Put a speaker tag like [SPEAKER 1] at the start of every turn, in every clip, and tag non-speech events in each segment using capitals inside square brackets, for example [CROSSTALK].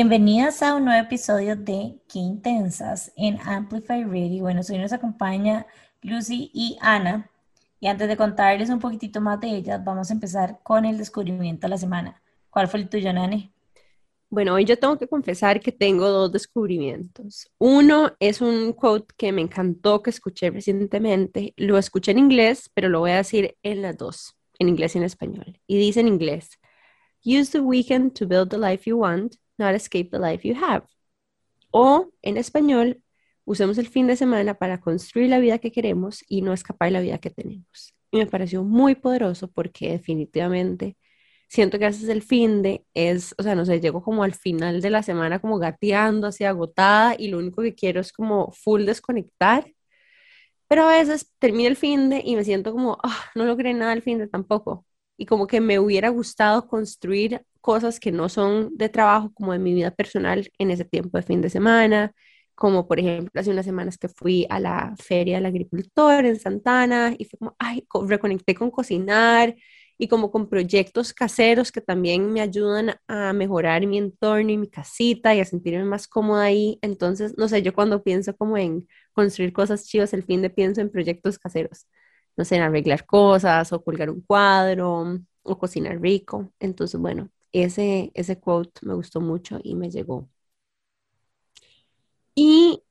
[SPEAKER 1] Bienvenidas a un nuevo episodio de Qué Intensas en Amplify Radio. Bueno, hoy nos acompaña Lucy y Ana. Y antes de contarles un poquitito más de ellas, vamos a empezar con el descubrimiento de la semana. ¿Cuál fue el tuyo, Nani?
[SPEAKER 2] Bueno, hoy yo tengo que confesar que tengo dos descubrimientos. Uno es un quote que me encantó, que escuché recientemente. Lo escuché en inglés, pero lo voy a decir en las dos, en inglés y en español. Y dice en inglés, Use the weekend to build the life you want not escape the life you have. O en español, usemos el fin de semana para construir la vida que queremos y no escapar de la vida que tenemos. Y me pareció muy poderoso porque definitivamente siento que haces el fin de es, o sea, no sé, llego como al final de la semana como gateando, así agotada y lo único que quiero es como full desconectar. Pero a veces termino el fin de y me siento como, ah, no logré nada el fin de tampoco. Y como que me hubiera gustado construir cosas que no son de trabajo, como de mi vida personal en ese tiempo de fin de semana, como por ejemplo hace unas semanas que fui a la feria del agricultor en Santana y fue como, ay, reconecté con cocinar y como con proyectos caseros que también me ayudan a mejorar mi entorno y mi casita y a sentirme más cómoda ahí. Entonces, no sé, yo cuando pienso como en construir cosas chivas, el fin de pienso en proyectos caseros, no sé, en arreglar cosas o colgar un cuadro o cocinar rico. Entonces, bueno, ese, ese quote me gustó mucho y me llegó. Y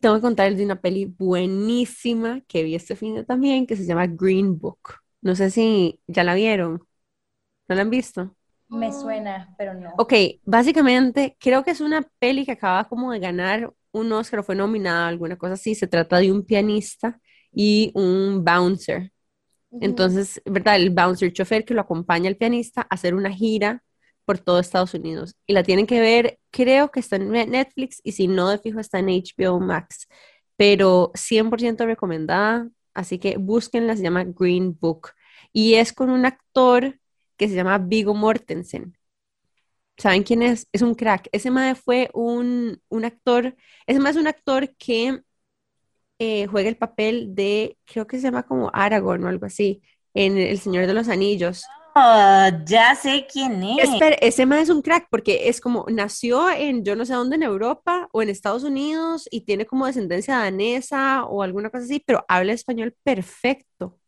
[SPEAKER 2] tengo que contarles de una peli buenísima que vi este fin de también, que se llama Green Book. No sé si ya la vieron. ¿No la han visto?
[SPEAKER 3] Me suena, pero no.
[SPEAKER 2] Ok, básicamente creo que es una peli que acaba como de ganar un Oscar o fue nominada, alguna cosa así. Se trata de un pianista y un bouncer. Entonces, ¿verdad? El bouncer chofer que lo acompaña al pianista a hacer una gira por todo Estados Unidos. Y la tienen que ver, creo que está en Netflix y si no, de fijo está en HBO Max. Pero 100% recomendada, así que búsquenla, se llama Green Book. Y es con un actor que se llama Vigo Mortensen. ¿Saben quién es? Es un crack. Ese mae fue un, un actor, ese mae es un actor que eh, juega el papel de, creo que se llama como Aragorn o algo así, en El Señor de los Anillos. [LAUGHS]
[SPEAKER 1] Ya sé quién es.
[SPEAKER 2] Espera, ese más es un crack porque es como nació en yo no sé dónde en Europa o en Estados Unidos y tiene como descendencia danesa o alguna cosa así, pero habla español perfecto.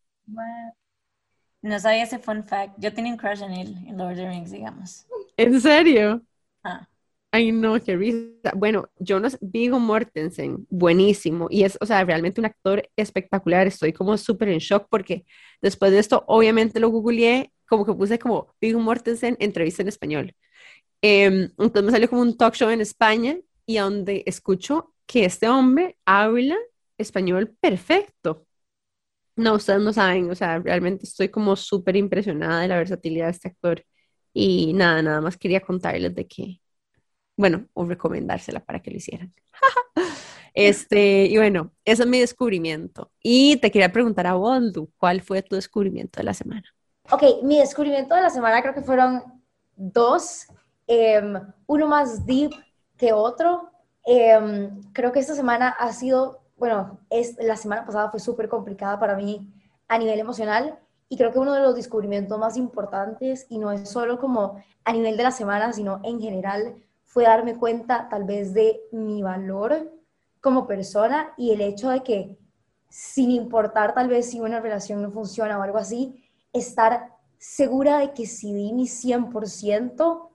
[SPEAKER 1] No sabía ese fun fact. Yo tenía un crush en él, en Lord of the Rings, digamos.
[SPEAKER 2] ¿En serio? Ah. Ay, no, qué risa. Bueno, Jonas Vigo Mortensen, buenísimo. Y es, o sea, realmente un actor espectacular. Estoy como súper en shock porque después de esto, obviamente lo googleé, como que puse como Vigo Mortensen, entrevista en español. Em, entonces me salió como un talk show en España y a donde escucho que este hombre habla español perfecto. No, ustedes no saben, o sea, realmente estoy como súper impresionada de la versatilidad de este actor. Y nada, nada más quería contarles de que bueno, o recomendársela para que lo hicieran. [LAUGHS] este, y bueno, ese es mi descubrimiento. Y te quería preguntar a Boldu, ¿cuál fue tu descubrimiento de la semana?
[SPEAKER 3] Ok, mi descubrimiento de la semana creo que fueron dos, em, uno más deep que otro. Em, creo que esta semana ha sido, bueno, es, la semana pasada fue súper complicada para mí a nivel emocional y creo que uno de los descubrimientos más importantes, y no es solo como a nivel de la semana, sino en general, fue darme cuenta tal vez de mi valor como persona y el hecho de que sin importar tal vez si una relación no funciona o algo así, estar segura de que si di mi 100%,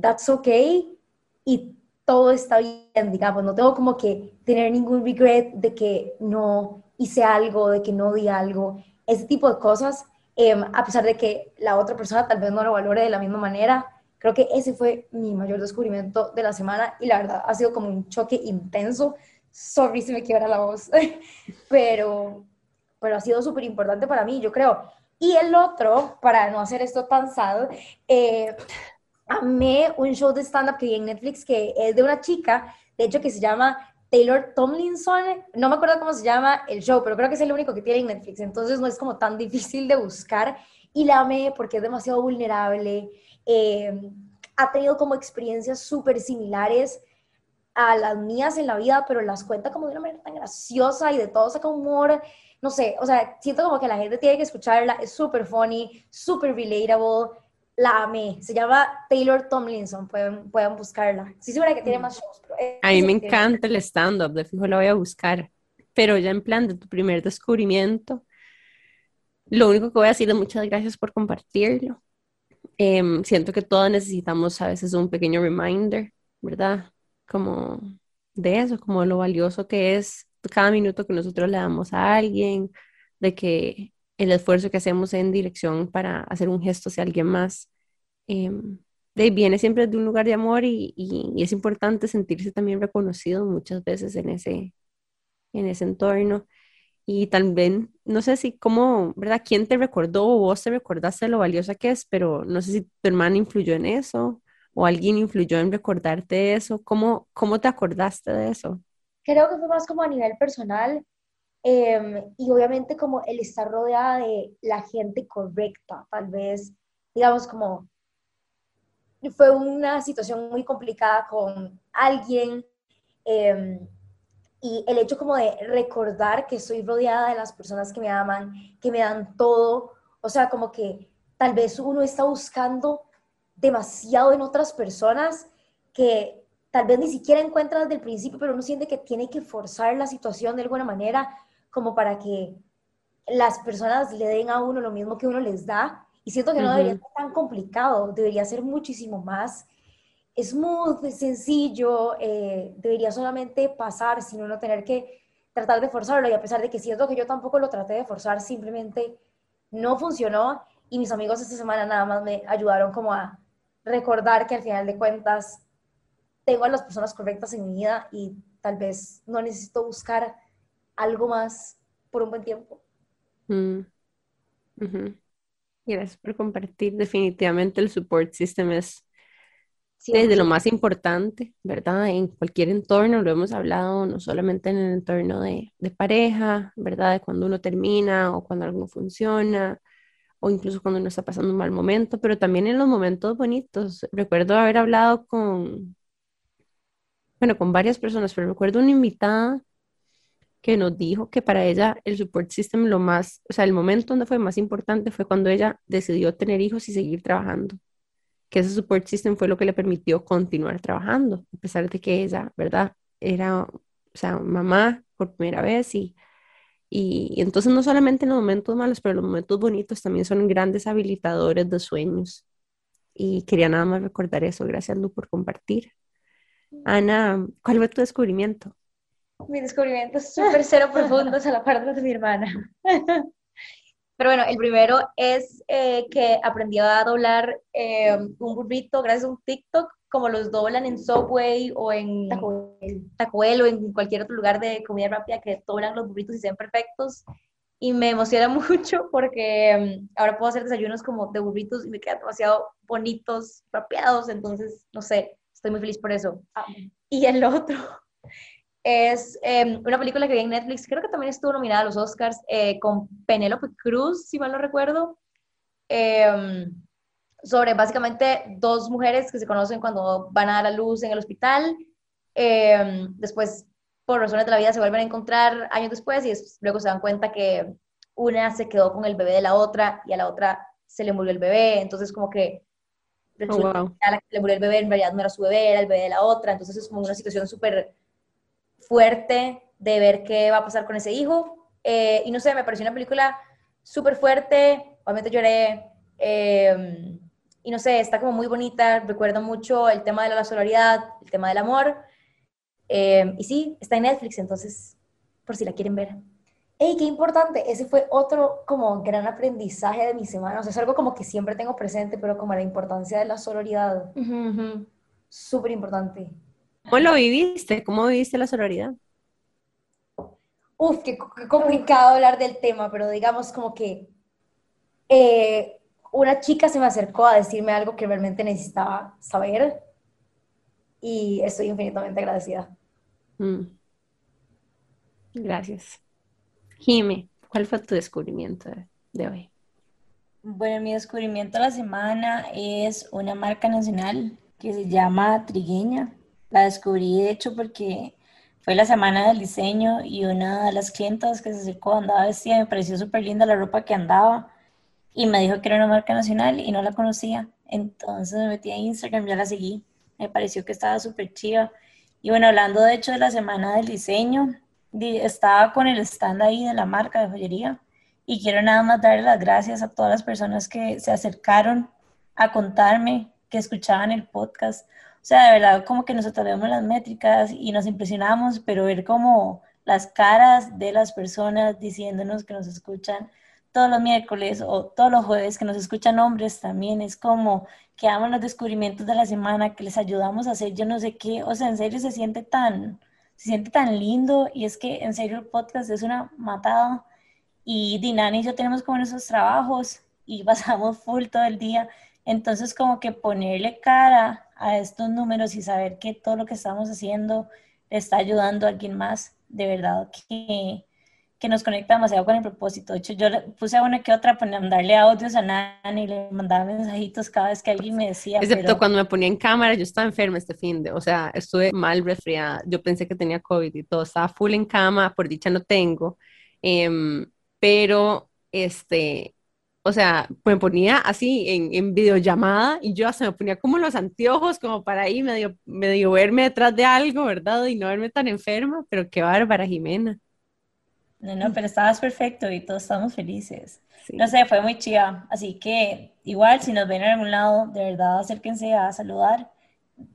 [SPEAKER 3] that's okay y todo está bien, digamos, no tengo como que tener ningún regret de que no hice algo, de que no di algo, ese tipo de cosas, em, a pesar de que la otra persona tal vez no lo valore de la misma manera, Creo que ese fue mi mayor descubrimiento de la semana y la verdad ha sido como un choque intenso. Sorry si me quiebra la voz, [LAUGHS] pero, pero ha sido súper importante para mí, yo creo. Y el otro, para no hacer esto tan sad, eh, amé un show de stand-up que vi en Netflix que es de una chica, de hecho que se llama Taylor Tomlinson, no me acuerdo cómo se llama el show, pero creo que es el único que tiene en Netflix, entonces no es como tan difícil de buscar. Y la amé porque es demasiado vulnerable, eh, ha tenido como experiencias súper similares a las mías en la vida, pero las cuenta como de una manera tan graciosa y de todo saca humor. No sé, o sea, siento como que la gente tiene que escucharla, es súper funny, súper relatable. la amé. Se llama Taylor Tomlinson, pueden, pueden buscarla. Sí, segura que tiene más shows. Pero
[SPEAKER 2] a mí me encanta el stand-up, de fijo la voy a buscar. Pero ya en plan de tu primer descubrimiento, lo único que voy a decir es muchas gracias por compartirlo. Em, siento que todos necesitamos a veces un pequeño reminder, ¿verdad? Como de eso, como lo valioso que es cada minuto que nosotros le damos a alguien, de que el esfuerzo que hacemos en dirección para hacer un gesto hacia alguien más, em, de, viene siempre de un lugar de amor y, y, es importante sentirse también reconocido muchas veces en ese, en ese entorno. Y también, no sé si cómo, ¿verdad? ¿Quién te recordó o vos te recordaste lo valiosa que es? Pero no sé si tu hermana influyó en eso o alguien influyó en recordarte eso. ¿Cómo, cómo te acordaste de eso?
[SPEAKER 3] Creo que fue más como a nivel personal em, y obviamente como el estar rodeada de la gente correcta, tal vez, digamos como fue una situación muy complicada con alguien eh, y el hecho como de recordar que estoy rodeada de las personas que me aman, que me dan todo, o sea, como que tal vez uno está buscando demasiado en otras personas que tal vez ni siquiera encuentra desde el principio, pero uno siente que tiene que forzar la situación de alguna manera como para que las personas le den a uno lo mismo que uno les da. Y siento que no debería ser tan complicado, debería ser muchísimo más smooth, sencillo, eh, debería solamente pasar sin uno tener que tratar de forzarlo. Y a pesar de que siento que yo tampoco lo traté de forzar, simplemente no funcionó. Y mis amigos esta semana nada más me ayudaron como a recordar que al final de cuentas tengo a las personas correctas en mi vida y tal vez no necesito buscar algo más por un buen tiempo.
[SPEAKER 2] Mm. Gracias por compartir. Definitivamente el support system es desde lo más importante, ¿verdad? En cualquier entorno, lo hemos hablado, no solamente en el entorno de, de, pareja, ¿verdad? De cuando uno termina o cuando algo funciona, o incluso cuando uno está pasando un mal momento, pero también en los momentos bonitos. Recuerdo haber hablado con, bueno, con varias personas, pero recuerdo una invitada que nos dijo que para ella el support system lo más, o sea, el momento donde fue más importante fue cuando ella decidió tener hijos y seguir trabajando que ese support system fue lo que le permitió continuar trabajando, a pesar de que ella, ¿verdad? Era, o sea, mamá por primera vez y, y, entonces no solamente en los momentos malos, pero los momentos bonitos también son grandes habilitadores de sueños. Y quería nada más recordar eso. Gracias, Lu, por compartir. Ana, ¿cuál fue tu descubrimiento?
[SPEAKER 3] Mi descubrimiento es súper cero profundo, a la parte de mi hermana. [LAUGHS] Pero bueno, el primero es eh, que aprendí a doblar eh, un burrito gracias a un TikTok, como los doblan en Subway o en Taco Bell o en cualquier otro lugar de comida rápida que doblan los burritos y sean perfectos. Y me emociona [LAUGHS] mucho porque mm, ahora puedo hacer desayunos como de burritos y me quedan demasiado bonitos, rapeados. Entonces, no sé, estoy muy feliz por eso. Y el otro [LAUGHS] es em, una película que vi en Netflix, creo que también estuvo nominada a los Oscars, eh, con Penélope Cruz, si mal no recuerdo, em, sobre básicamente dos mujeres que se conocen cuando van a dar a luz en el hospital, em, después por razones de la vida se vuelven a encontrar años después y luego se dan cuenta que una se quedó con el bebé de la otra y a la otra se le murió el bebé, entonces como que oh, a la que le murió el bebé en realidad no era su bebé, era el bebé de la otra, entonces es como una situación súper fuerte de ver qué va a pasar con ese hijo. Eh, y no sé, me pareció una película súper fuerte, obviamente lloré. Eh, y no sé, está como muy bonita, recuerdo mucho el tema de la solidaridad, el tema del amor. Eh, y sí, está en Netflix, entonces, por si la quieren ver. ¡Ey, qué importante! Ese fue otro como gran aprendizaje de mi semana. O sea, es algo como que siempre tengo presente, pero como la importancia de la sororidad. Súper importante.
[SPEAKER 2] ¿Cómo lo viviste? ¿Cómo viviste la sororidad?
[SPEAKER 3] Uf, qué, complicado hablar del tema, pero digamos como que eh, una chica se me acercó a decirme algo que realmente necesitaba saber y estoy infinitamente agradecida. Mm.
[SPEAKER 2] Gracias. Jime, ¿cuál fue tu descubrimiento de hoy?
[SPEAKER 1] Bueno, mi descubrimiento de la semana es una marca nacional que se llama Trigueña. La descubrí, de hecho, porque fue la semana del diseño y una de las clientas que se acercó andaba vestida, me pareció súper linda la ropa que andaba y me dijo que era una marca nacional y no la conocía. Entonces me metí a Instagram, ya la seguí. Me pareció que estaba súper chiva. Y bueno, hablando de hecho de la semana del diseño, estaba con el stand ahí de la marca de joyería y quiero nada más darle las gracias a todas las personas que se acercaron a contarme que escuchaban el podcast. O sea, de verdad, como que nosotros vemos las métricas y nos impresionamos, pero ver como las caras de las personas diciéndonos que nos escuchan todos los miércoles o todos los jueves, que nos escuchan hombres también, es como que aman los descubrimientos de la semana, que les ayudamos a hacer yo no sé qué, o sea, en serio se siente tan, se siente tan lindo y es que en serio el podcast es una matada. Y Dinani y yo tenemos como nuestros trabajos y [LAUGHS] pasamos full todo el día, entonces como que ponerle cara a estos números y saber que todo lo que estamos haciendo está ayudando a alguien más, de verdad que que nos conecta demasiado con el propósito. De hecho, yo puse una que otra para mandarle audios a Nani y le mandaba mensajitos cada vez que alguien me decía.
[SPEAKER 2] Excepto cuando me ponía en cámara, yo estaba enferma este fin de, o sea, estuve mal resfriada. Yo pensé que tenía COVID y todo, estaba full en cama, por dicha no tengo. Em, pero, este, o sea, me ponía así en, en, videollamada y yo hasta me ponía como los anteojos como para ahí medio, medio verme detrás de algo, ¿verdad? Y no verme tan enferma, pero qué bárbara, Jimena.
[SPEAKER 1] No, no, pero estabas perfecto y todos estamos felices. No sé, fue muy chida. Así que igual, si nos ven en algún lado, de verdad, acérquense a saludar.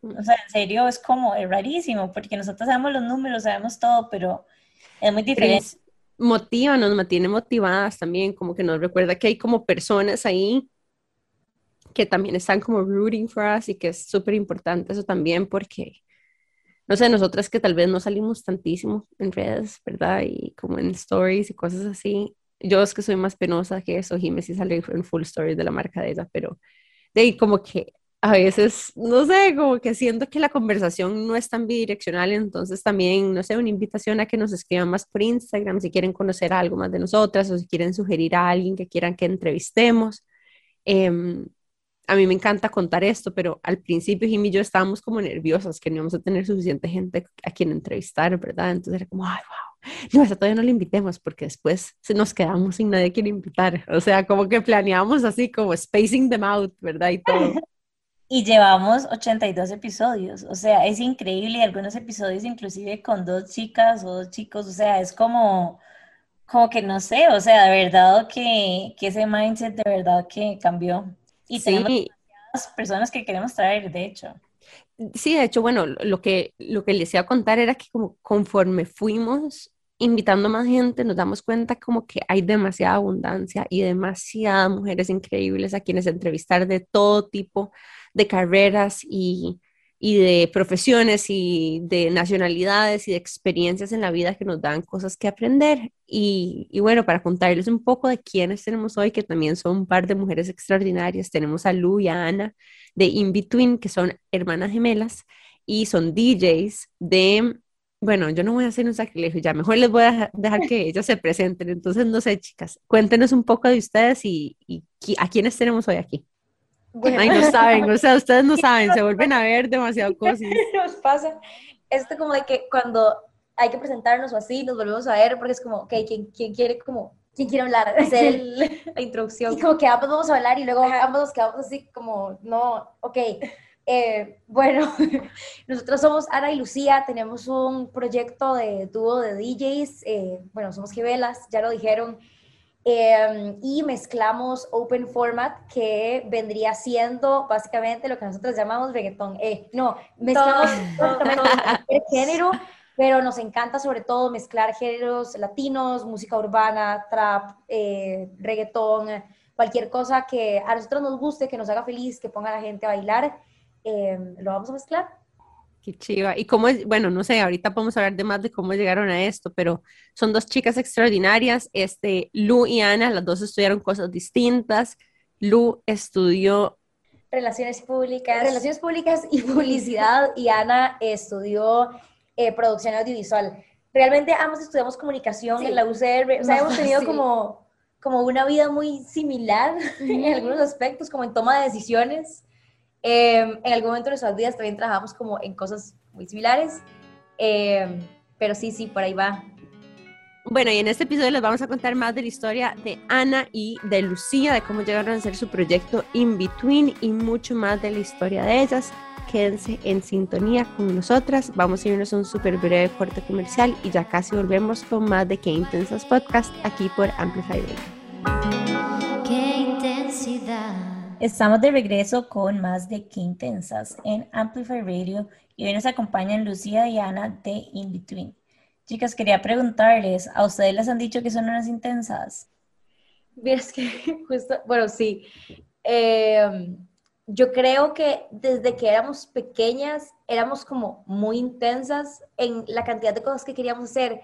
[SPEAKER 1] O sea, en serio, es como, es rarísimo, porque nosotros sabemos los números, sabemos todo, pero es muy diferente.
[SPEAKER 2] Motiva, nos mantiene motivadas también, como que nos recuerda que hay como personas ahí que también están como rooting for us y que es súper importante eso también porque no sé, nosotras que tal vez no salimos tantísimo en redes, ¿verdad? Y como en stories y cosas así. Yo es que soy más penosa que eso, Jimmy sí sale en full stories de la marca de ella, pero de ahí como que a veces, no sé, como que siento que la conversación no es tan bidireccional, entonces también, no sé, una invitación a que nos escriban más por Instagram si quieren conocer algo más de nosotras o si quieren sugerir a alguien que quieran que entrevistemos. Eh, a mí me encanta contar esto, pero al principio Jimmy y yo estábamos como nerviosas, que no íbamos a tener suficiente gente a quien entrevistar, ¿verdad? Entonces era como, ay, wow, no, esa todavía no la invitemos porque después nos quedamos sin nadie a quien invitar. O sea, como que planeamos así, como spacing them out, ¿verdad? Y todo. [LAUGHS]
[SPEAKER 1] Y llevamos 82 episodios, o sea, es increíble, algunos episodios inclusive con dos chicas o dos chicos, o sea, es como, como que no sé, o sea, de verdad que, que ese mindset de verdad que cambió. Y sí. tenemos personas que queremos traer, de hecho.
[SPEAKER 2] Sí, de hecho, bueno, lo que, lo que les iba a contar era que como conforme fuimos invitando más gente, nos damos cuenta como que hay demasiada abundancia y demasiadas mujeres increíbles a quienes entrevistar de todo tipo de carreras y, y de profesiones y de nacionalidades y de experiencias en la vida que nos dan cosas que aprender. Y, bueno, para contarles un poco de quiénes tenemos hoy, que también son un par de mujeres extraordinarias, tenemos a Lu y a Ana de In Between, que son hermanas gemelas y son DJs de, bueno, yo no voy a hacer un sacrilegio, ya mejor les voy a dejar que ellas se presenten. Entonces, no sé, chicas, cuéntenos un poco de ustedes y a quiénes tenemos hoy aquí. Ay, no saben, o sea, ustedes no [LAUGHS] saben, se vuelven a ver demasiado [LAUGHS] cosas.
[SPEAKER 3] Nos pasa esto como de que cuando hay que presentarnos o así, nos volvemos a ver, porque es como, ok, ¿quién, quién quiere como, quién quiere hablar? [LAUGHS] Hacer la introducción. Y como que ambos vamos a hablar y luego ambos nos quedamos así como, no, ok. Eh, bueno, nosotros somos Ana y Lucía, tenemos un proyecto de dúo de DJs, eh, bueno, somos gemelas, ya lo dijeron, Em, y mezclamos open format, que vendría siendo básicamente lo que nosotros llamamos reggaetón. Eh, no, mezclamos el [LAUGHS] género, pero nos encanta sobre todo mezclar géneros latinos, música urbana, trap, eh, reggaetón, cualquier cosa que a nosotros nos guste, que nos haga feliz, que ponga a la gente a bailar, em, lo vamos a mezclar.
[SPEAKER 2] Qué chiva. Y cómo es, bueno, no sé, ahorita podemos hablar de más de cómo llegaron a esto, pero son dos chicas extraordinarias. Este, Lu y Ana, las dos estudiaron cosas distintas. Lu estudió
[SPEAKER 3] Relaciones Públicas. Relaciones Públicas y Publicidad y Ana estudió eh, Producción Audiovisual. Realmente ambos estudiamos comunicación en la UCR, o sea, hemos tenido como, como una vida muy similar [LAUGHS] en algunos aspectos, como en toma de decisiones. Em, en algún momento de nuestras vidas también trabajamos como en cosas muy similares, em, pero sí, sí, por ahí va.
[SPEAKER 2] Bueno, y en este episodio les vamos a contar más de la historia de Ana y de Lucía, de cómo llegaron a hacer su proyecto In Between y mucho más de la historia de ellas. Quédense en sintonía con nosotras. Vamos a irnos a un súper breve corte comercial y ya casi volvemos con más de Qué Intensas Podcast aquí por Amplify Radio.
[SPEAKER 1] Estamos de regreso con más de Qué Intensas en Amplify Radio y hoy nos acompañan Lucía y Ana de In Between. Chicas, quería preguntarles, ¿a ustedes les han dicho que son unas intensas?
[SPEAKER 4] Es que [LAUGHS] justo, bueno, sí. Em, yo creo que desde que éramos pequeñas éramos como muy intensas en la cantidad de cosas que queríamos hacer.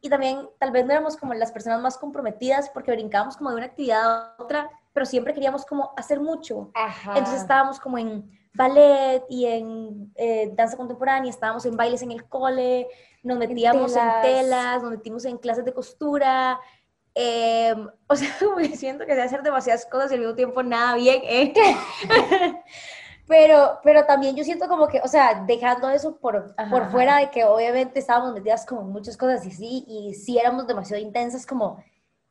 [SPEAKER 4] Y también tal vez no éramos como las personas más comprometidas porque brincábamos como de una actividad a otra, pero siempre queríamos como hacer mucho. Entonces estábamos como en ballet y en eh, danza contemporánea, estábamos en bailes en el cole, nos metíamos en telas, nos metimos en clases de costura. Em, [LAUGHS] o sea, siento que se hacer demasiadas cosas y al mismo tiempo nada bien. ¿eh? [LAUGHS] pero, pero también yo siento como que, o sea, dejando eso por, por fuera de que obviamente estábamos metidas como en muchas cosas y sí, y sí éramos demasiado intensas como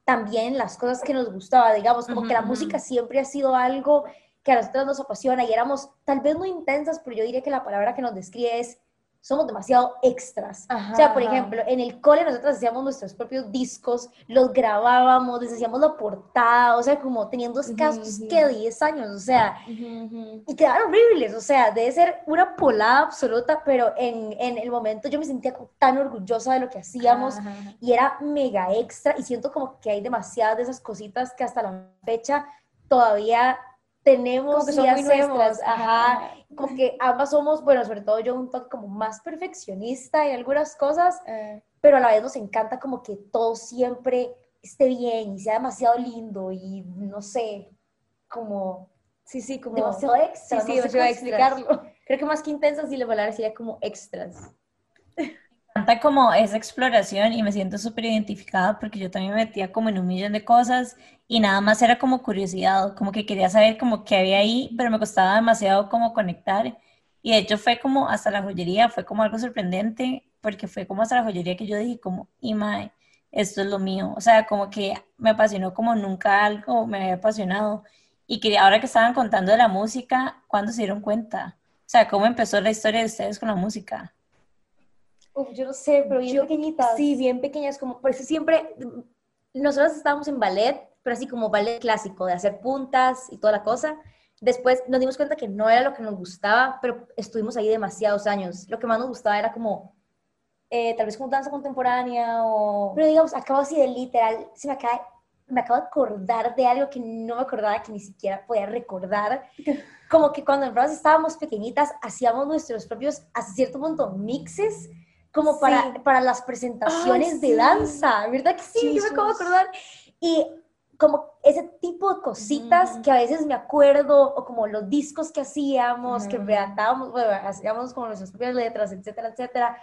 [SPEAKER 4] también las cosas que nos gustaba, digamos, como que la música siempre ha sido algo que a nosotros nos apasiona y éramos tal vez no intensas, pero yo diría que la palabra que nos describe es somos demasiado extras. o sea, por ejemplo, en el cole nosotros hacíamos nuestros propios discos, los grabábamos, les hacíamos la portada, o sea, como teniendo escasos que 10 años, o sea, y quedaron horribles, o sea, debe ser una polada absoluta, pero en, en el momento yo me sentía tan orgullosa de lo que hacíamos y era mega extra y siento como que hay demasiadas de esas cositas que hasta la fecha todavía tenemos
[SPEAKER 1] muy
[SPEAKER 4] ajá, como que ambas somos, bueno, sobre todo yo un toque como más perfeccionista en algunas cosas, eh. pero a la vez nos encanta como que todo siempre esté bien y sea demasiado lindo y no sé, como
[SPEAKER 1] sí, sí, como
[SPEAKER 4] demasiado extra,
[SPEAKER 1] sí, sí, no sé a explicarlo.
[SPEAKER 4] Creo que más que intensas y la palabra sería como extras [LAUGHS]
[SPEAKER 1] encanta como esa exploración y me siento súper identificada porque yo también me metía como en un millón de cosas y nada más era como curiosidad, como que quería saber como qué había ahí, pero me costaba demasiado como conectar. Y de hecho fue como hasta la joyería, fue como algo sorprendente porque fue como hasta la joyería que yo dije como, y mae, esto es lo mío. O sea, como que me apasionó como nunca algo me había apasionado. Y quería, ahora que estaban contando de la música, ¿cuándo se dieron cuenta? O sea, ¿cómo empezó la historia de ustedes con la música?
[SPEAKER 4] Yo no sé, pero bien pequeñitas. Sí, bien pequeñas, como por eso siempre, nosotros estábamos en ballet, pero así como ballet clásico, de hacer puntas y toda la cosa. Después nos dimos cuenta que no era lo que nos gustaba, pero estuvimos ahí demasiados años. Lo que más nos gustaba era como, eh, tal vez como danza contemporánea o... Pero digamos, acabo así de literal, se me acaba, me acabo de acordar de algo que no me acordaba, que ni siquiera podía recordar. [LAUGHS] Como que cuando en estábamos pequeñitas, hacíamos nuestros propios, hasta cierto punto, mixes como para, para las presentaciones de danza, ¿verdad que sí? Yo me acabo de acordar. Y como ese tipo de cositas que a veces me acuerdo, o como los discos que hacíamos, que redactábamos, bueno, hacíamos como nuestras propias letras, etcétera, etcétera.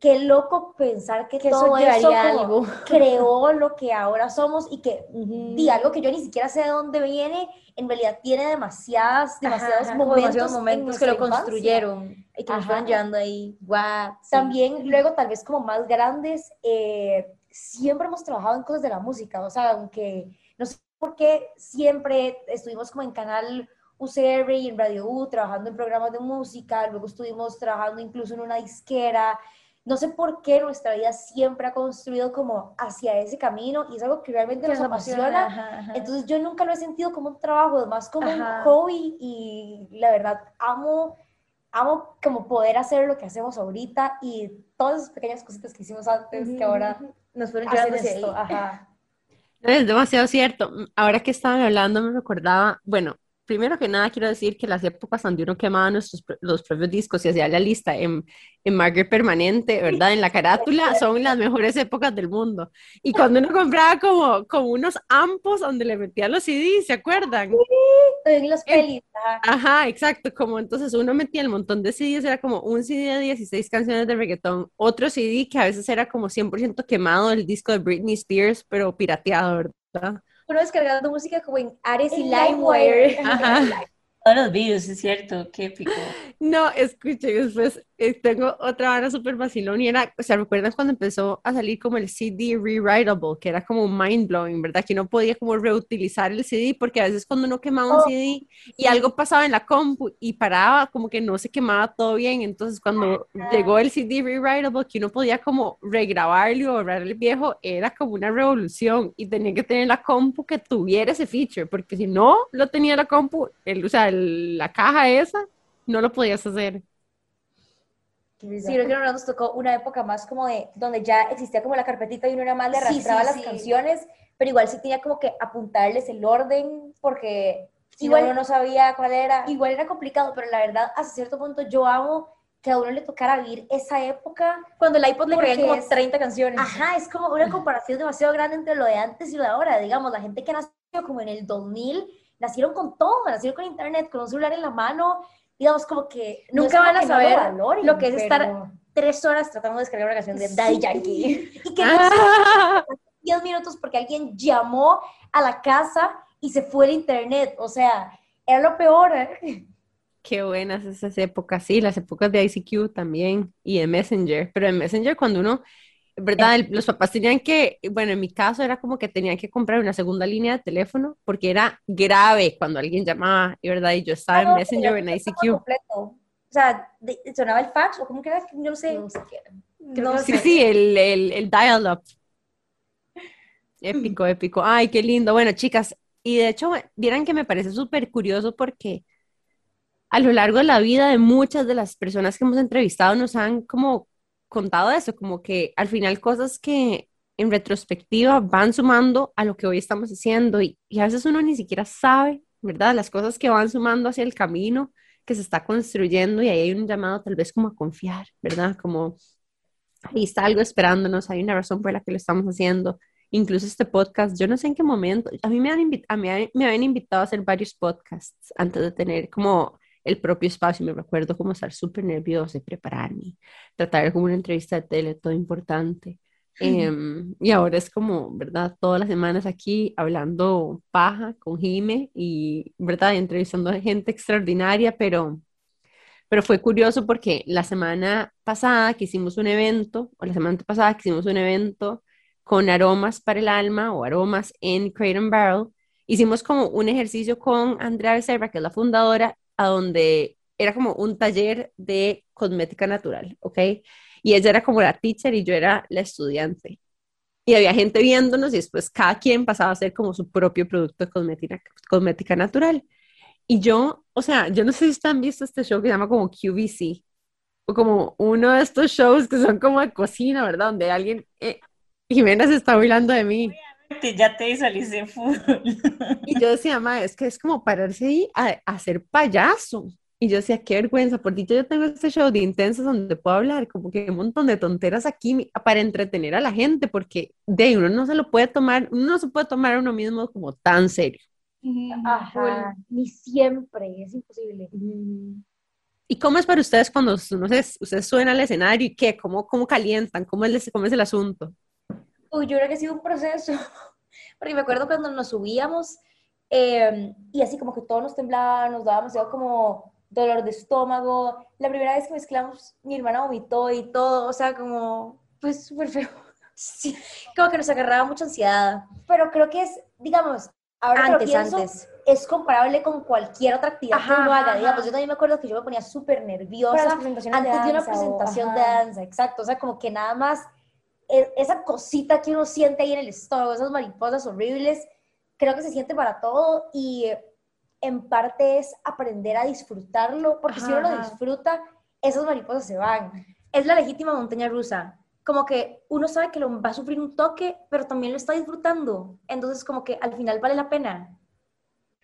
[SPEAKER 4] Qué loco pensar que, todo eso, algo. [LAUGHS] creó lo que ahora somos y que di algo que yo ni siquiera sé de dónde viene, en realidad tiene demasiadas, demasiados momentos,
[SPEAKER 1] momentos que lo construyeron y que nos fueron llevando ahí. Wow,
[SPEAKER 4] También luego tal vez como más grandes, eh, siempre hemos trabajado en cosas de la música, o sea, aunque no sé por qué siempre estuvimos como en canal UCR y en Radio U trabajando en programas de música, luego estuvimos trabajando incluso en una disquera, no sé por qué nuestra vida siempre ha construido como hacia ese camino y es algo que realmente nos apasiona. Entonces yo nunca lo he sentido como un trabajo, más como un hobby y la verdad amo, amo como poder hacer lo que hacemos ahorita y todas esas pequeñas cositas que hicimos antes que ahora nos fueron llevando esto. [LAUGHS]
[SPEAKER 2] Es demasiado cierto. Ahora que estaban hablando me recordaba, bueno, primero que nada quiero decir que las épocas donde uno quemaba nuestros, los propios discos y hacía la lista en, en Margaret Permanente, ¿verdad? En la carátula, [LAUGHS] son las mejores épocas del mundo. Y cuando uno compraba como, como unos ampos donde le metía los CDs, ¿se acuerdan?
[SPEAKER 4] Sí, los pelis.
[SPEAKER 2] Ajá, exacto, como entonces uno metía el montón de CDs, era como un CD de 16 canciones de reggaetón, otro CD que a veces era como 100% quemado, el disco de Britney Spears, pero pirateado, ¿verdad?
[SPEAKER 4] Uno descargando música como en Ares y LimeWire.
[SPEAKER 1] Todos los videos, es cierto, qué épico.
[SPEAKER 2] No, escuchen, después tengo otra vara súper vacilón y era, o sea, ¿recuerdan cuando empezó a salir como el CD rewritable, que era como mind blowing, ¿verdad? Que no podía como reutilizar el CD porque a veces cuando uno quemaba un
[SPEAKER 3] Oh,
[SPEAKER 2] CD y algo pasaba en la compu y paraba, como que no se quemaba todo bien, entonces cuando llegó el CD rewritable, que uno podía como regrabarlo y borrar el viejo, era como una revolución y tenía que tener la compu que tuviera ese feature, porque si no lo tenía la compu, el, o sea, el- la caja esa, no lo podías hacer.
[SPEAKER 3] Sí, creo que no nos tocó una época más como de donde ya existía como la carpetita y uno nada más le
[SPEAKER 4] Sí,
[SPEAKER 3] arrastraba
[SPEAKER 4] sí,
[SPEAKER 3] las
[SPEAKER 4] sí.
[SPEAKER 3] canciones, pero igual sí tenía como que apuntarles el orden porque si
[SPEAKER 4] Igual-
[SPEAKER 3] no, uno no sabía cuál era.
[SPEAKER 4] Igual era complicado, pero la verdad, hasta cierto punto yo amo que a uno le tocara vivir esa época.
[SPEAKER 3] Cuando el iPod le caían como
[SPEAKER 4] es-
[SPEAKER 3] 30 canciones.
[SPEAKER 4] Ajá, es como una comparación demasiado grande entre lo de antes y lo de ahora. Digamos, la gente que nació como en el 2000, nacieron con todo, nacieron con internet, con un celular en la mano. Digamos, como que no
[SPEAKER 3] Nunca
[SPEAKER 4] como
[SPEAKER 3] van a
[SPEAKER 4] que no
[SPEAKER 3] saber
[SPEAKER 4] valoren,
[SPEAKER 3] lo que es estar
[SPEAKER 4] pero-
[SPEAKER 3] tres horas tratando de descargar una canción de Daddy
[SPEAKER 4] Sí.
[SPEAKER 3] Yankee. [LAUGHS]
[SPEAKER 4] Y que no
[SPEAKER 2] Ah,
[SPEAKER 4] 10 minutos porque alguien llamó a la casa y se fue el internet. O sea, era lo peor. ¿eh?
[SPEAKER 2] Qué buenas esas épocas, sí, las épocas de ICQ también y de Messenger, pero en Messenger cuando uno, ¿verdad? El- los papás tenían que, bueno, en mi caso era como que tenían que comprar una segunda línea de teléfono porque era grave cuando alguien llamaba, y verdad, y yo estaba en Messenger en ICQ.
[SPEAKER 3] completo. O sea, de- sonaba el fax o como que era, yo no sé.
[SPEAKER 4] No sé
[SPEAKER 2] Sí, sí, el, el, el dial-up. [LAUGHS] Épico, épico. Ay, qué lindo. Bueno, chicas, y de hecho, vieran que me parece súper curioso porque a lo largo de la vida de muchas de las personas que hemos entrevistado nos han como contado eso, como que al final cosas que en retrospectiva van sumando a lo que hoy estamos haciendo y, y a veces uno ni siquiera sabe, ¿verdad? Las cosas que van sumando hacia el camino que se está construyendo y ahí hay un llamado tal vez como a confiar, ¿verdad? Como ahí está algo esperándonos, hay una razón por la que lo estamos haciendo. Incluso este podcast, yo no sé en qué momento, a mí me, han a mí me habían invitado a hacer varios podcasts antes de tener como el propio espacio, me recuerdo como estar súper nerviosa y prepararme, tratar como una entrevista de tele, todo importante. Em, y ahora es como, ¿verdad? Todas las semanas aquí hablando paja con Jime y, ¿verdad? Entrevistando a gente extraordinaria, pero, pero fue curioso porque la semana pasada que hicimos un evento, o la semana pasada que hicimos un evento con aromas para el alma o aromas en Crate and Barrel, hicimos como un ejercicio con Andrea Becerra, que es la fundadora, a donde era como un taller de cosmética natural, ¿ok? Y ella era como la teacher y yo era la estudiante. Y había gente viéndonos y después cada quien pasaba a hacer como su propio producto de cosmética, cosmética natural. Y yo, o sea, yo no sé si han visto este show que se llama como QVC, o como uno de estos shows que son como de cocina, ¿verdad? Donde alguien, eh, Jimena se está burlando de mí.
[SPEAKER 1] Ya te visualicé full.
[SPEAKER 2] Y yo decía, ma, es que es como pararse ahí a, a ser payaso. Y yo decía, qué vergüenza, por dicho yo tengo este show de intensas donde puedo hablar como que un montón de tonteras aquí para entretener a la gente, porque de ahí uno no se lo puede tomar, uno no se puede tomar a uno mismo como tan serio.
[SPEAKER 3] Ajá.
[SPEAKER 4] Ni siempre, es imposible.
[SPEAKER 2] ¿Y cómo es para ustedes cuando no sé, ustedes suben al escenario y qué? ¿Cómo, cómo calientan? ¿Cómo es, cómo es el asunto?
[SPEAKER 3] Uy, yo creo que ha sido un proceso, [LAUGHS] porque me acuerdo cuando nos subíamos eh, y así como que todos nos temblaba, nos daba demasiado como dolor de estómago. La primera vez que mezclamos, mi hermana vomitó y todo, o sea, como, pues súper feo. [LAUGHS]
[SPEAKER 4] Sí,
[SPEAKER 3] Como que nos agarraba mucha ansiedad.
[SPEAKER 4] pero creo que es, digamos, ahora que lo
[SPEAKER 3] Antes,
[SPEAKER 4] pienso,
[SPEAKER 3] antes.
[SPEAKER 4] es comparable con cualquier otra actividad
[SPEAKER 3] Ajá,
[SPEAKER 4] que uno haga. Digamos, yo también me acuerdo que yo me ponía súper nerviosa antes de una
[SPEAKER 3] danza o-
[SPEAKER 4] presentación de
[SPEAKER 3] ajá.
[SPEAKER 4] danza, exacto. O sea, como que nada más esa cosita que uno siente ahí en el estómago, esas mariposas horribles, creo que se siente para todo y en parte es aprender a disfrutarlo, porque si uno lo disfruta, esas mariposas se van.
[SPEAKER 3] Es la legítima montaña rusa. Como que uno sabe que lo va a sufrir un toque, pero también lo está disfrutando. Entonces, como que al final vale la pena.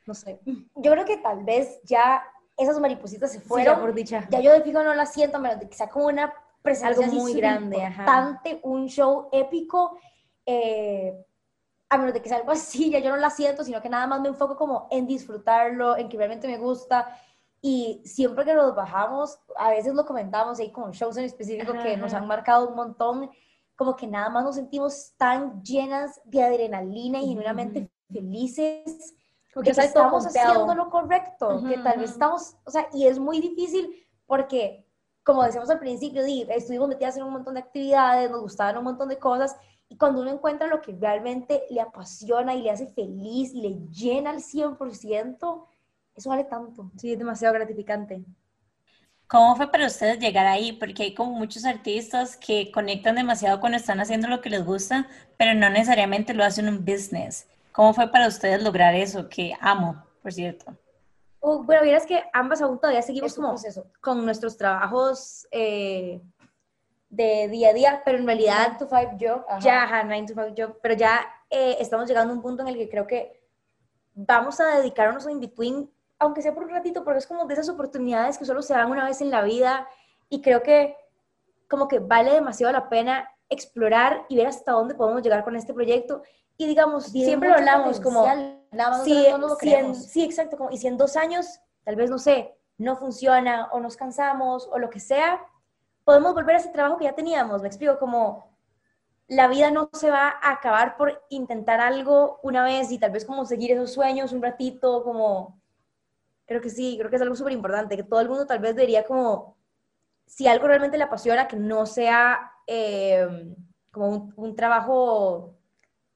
[SPEAKER 3] No sé.
[SPEAKER 4] Yo creo que tal vez ya esas maripositas se fueron,
[SPEAKER 3] por dicha.
[SPEAKER 4] ya yo de fijo no la siento, menos de que sea como una presencia
[SPEAKER 3] Algo muy grande, ajá.
[SPEAKER 4] importante, un show épico, eh, a menos de que sea algo así, ya yo no la siento, sino que nada más me enfoco como en disfrutarlo, en que realmente me gusta, y siempre que nos bajamos, a veces lo comentamos ahí con shows en específico
[SPEAKER 3] Ajá,
[SPEAKER 4] que nos
[SPEAKER 3] ajá.
[SPEAKER 4] han marcado un montón, como que nada más nos sentimos tan llenas de adrenalina y genuinamente felices
[SPEAKER 3] Como
[SPEAKER 4] de
[SPEAKER 3] que
[SPEAKER 4] que
[SPEAKER 3] sale todo
[SPEAKER 4] estamos haciendo lo correcto, que
[SPEAKER 3] Ujú,
[SPEAKER 4] tal vez estamos, o sea, y es muy difícil porque como decíamos al principio, estuvimos metidas en un montón de actividades, nos gustaban un montón de cosas, y cuando uno encuentra lo que realmente le apasiona y le hace feliz y le llena al 100%, eso vale tanto.
[SPEAKER 3] Sí, es demasiado gratificante.
[SPEAKER 1] ¿Cómo fue para ustedes llegar ahí? Porque hay como muchos artistas que conectan demasiado cuando están haciendo lo que les gusta, pero no necesariamente lo hacen un business. ¿Cómo fue para ustedes lograr eso? Que amo, por cierto.
[SPEAKER 3] Uh, bueno, es que ambas aún todavía seguimos como con nuestros trabajos eh, de día a día, pero en realidad...
[SPEAKER 4] 9 to 5 job.
[SPEAKER 3] Ya, 9 to 5 job, pero ya eh, estamos llegando a un punto en el que creo que vamos a dedicarnos a in-between aunque sea por un ratito, porque es como de esas oportunidades que solo se dan una vez en la vida y creo que como que vale demasiado la pena explorar y ver hasta dónde podemos llegar con este proyecto. Y digamos, siempre lo hablamos como,
[SPEAKER 4] si,
[SPEAKER 3] sí, exacto, como, y si en dos años, tal vez, no sé, no funciona o nos cansamos o lo que sea, podemos volver a ese trabajo que ya teníamos. Me explico, como la vida no se va a acabar por intentar algo una vez y tal vez como seguir esos sueños un ratito, como Creo que sí, creo que es algo súper importante, que todo el mundo tal vez debería como, si algo realmente le apasiona, que no sea eh, como un, trabajo,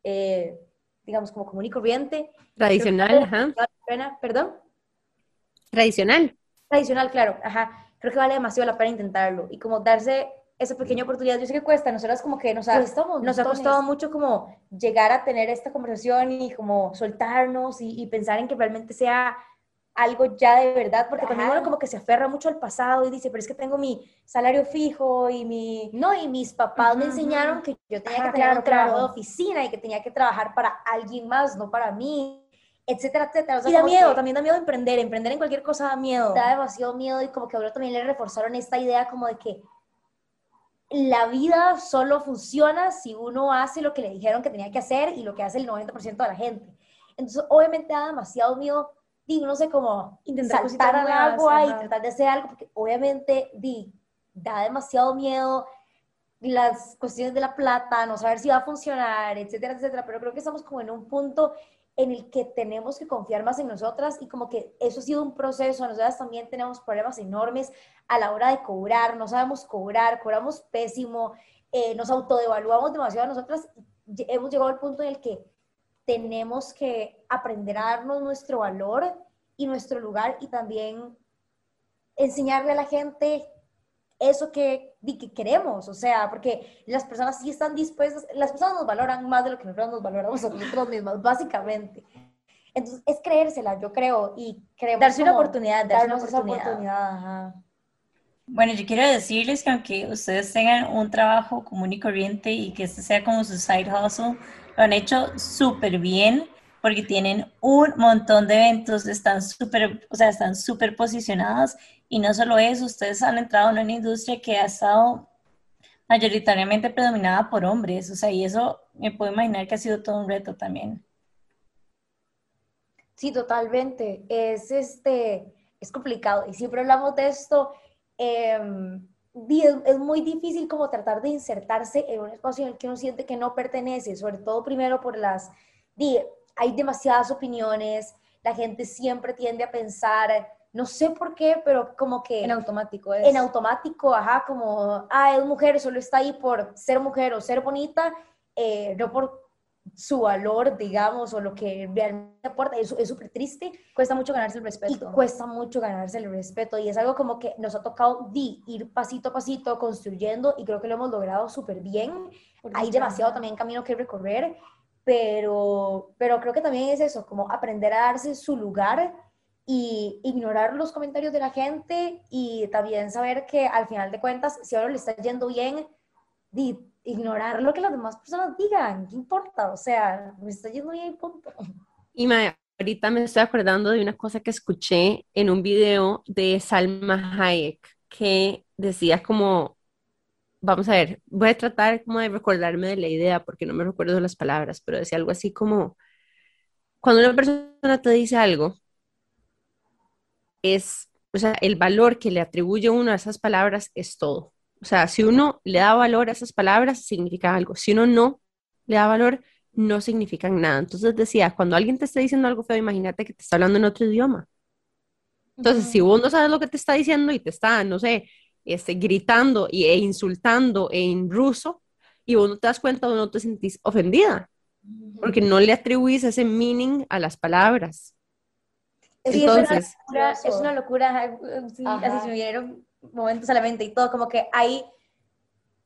[SPEAKER 3] eh, digamos, como común y corriente.
[SPEAKER 2] Tradicional, ajá.
[SPEAKER 3] ¿Perdón?
[SPEAKER 2] Tradicional.
[SPEAKER 3] Tradicional, claro, ajá. Creo que vale demasiado la pena intentarlo y como darse esa pequeña oportunidad. Yo sé que cuesta, nosotros como que nos ha, nos ha costado mucho como llegar a tener esta conversación y como soltarnos y, y pensar en que realmente sea algo ya de verdad, porque también uno como que se aferra mucho al pasado y dice, pero es que tengo mi salario fijo y mi...
[SPEAKER 4] No, y mis papás me enseñaron que yo tenía que tener un trabajo de oficina y que tenía que trabajar para alguien más, no para mí, etcétera, etcétera.
[SPEAKER 3] y da miedo, también da miedo emprender, emprender en cualquier cosa da miedo.
[SPEAKER 4] Da demasiado miedo y como que ahora también le reforzaron esta idea como de que la vida solo funciona si uno hace lo que le dijeron que tenía que hacer y lo que hace el 90% de la gente. Entonces, obviamente da demasiado miedo di, no sé, cómo intentar saltar al agua y tratar de hacer algo, porque obviamente, di, da demasiado miedo las cuestiones de la plata, no saber si va a funcionar, etcétera, etcétera, pero creo que estamos como en un punto en el que tenemos que confiar más en nosotras y como que eso ha sido un proceso, nosotras también tenemos problemas enormes a la hora de cobrar, no sabemos cobrar, cobramos pésimo, eh, nos autodevaluamos demasiado a nosotras, hemos llegado al punto en el que tenemos que aprender a darnos nuestro valor y nuestro lugar y también enseñarle a la gente eso que, que queremos, o sea, porque las personas sí están dispuestas, las personas nos valoran más de lo que nosotros nos valoramos a nosotros [LAUGHS] mismos, básicamente. Entonces, es creérsela, yo creo, y creemos
[SPEAKER 3] Darse una oportunidad, darse una oportunidad.
[SPEAKER 1] Bueno, yo quiero decirles que aunque ustedes tengan un trabajo común y corriente y que este sea como su side hustle, lo han hecho súper bien porque tienen un montón de eventos, están súper, o sea, están súper posicionados y no solo eso, ustedes han entrado en una industria que ha estado mayoritariamente predominada por hombres, o sea, y eso me puedo imaginar que ha sido todo un reto también.
[SPEAKER 4] Sí, totalmente. Es este, es complicado y siempre hablamos de esto. Eh, es, muy difícil como tratar de insertarse en un espacio en el que uno siente que no pertenece, sobre todo primero por las, hay demasiadas opiniones, la gente siempre tiende a pensar, no sé por qué, pero como que...
[SPEAKER 3] En automático es.
[SPEAKER 4] En automático, ajá, como, ah, es mujer, solo está ahí por ser mujer o ser bonita, eh, no por su valor, digamos, o lo que realmente aporta, es súper triste.
[SPEAKER 3] Cuesta mucho ganarse el respeto.
[SPEAKER 4] Y cuesta mucho ganarse el respeto, y es algo como que nos ha tocado ir pasito a pasito construyendo, y creo que lo hemos logrado súper bien. Hay demasiado también camino que recorrer, pero, pero creo que también es eso, como aprender a darse su lugar y ignorar los comentarios de la gente y también saber que al final de cuentas, si ahora le está yendo bien, ignorar lo que las demás personas digan, ¿qué importa? O sea, me está yendo bien, punto.
[SPEAKER 2] Y ahorita me estoy acordando de una cosa que escuché en un video de Salma Hayek, que decía como, vamos a ver, voy a tratar como de recordarme de la idea porque no me recuerdo las palabras, pero decía algo así como, cuando una persona te dice algo, es, o sea, el valor que le atribuye uno a esas palabras es todo. O sea, si uno le da valor a esas palabras, significa algo. Si uno no le da valor, no significan nada. Entonces decía, cuando alguien te está diciendo algo feo, imagínate que te está hablando en otro idioma. Entonces, si vos no sabes lo que te está diciendo y te está, no sé, este, gritando y, e insultando en ruso y vos no te das cuenta o no te sentís ofendida, porque no le atribuís ese meaning a las palabras.
[SPEAKER 3] Entonces, es una locura, es una locura así se me vinieron momentos a la mente y todo, como que hay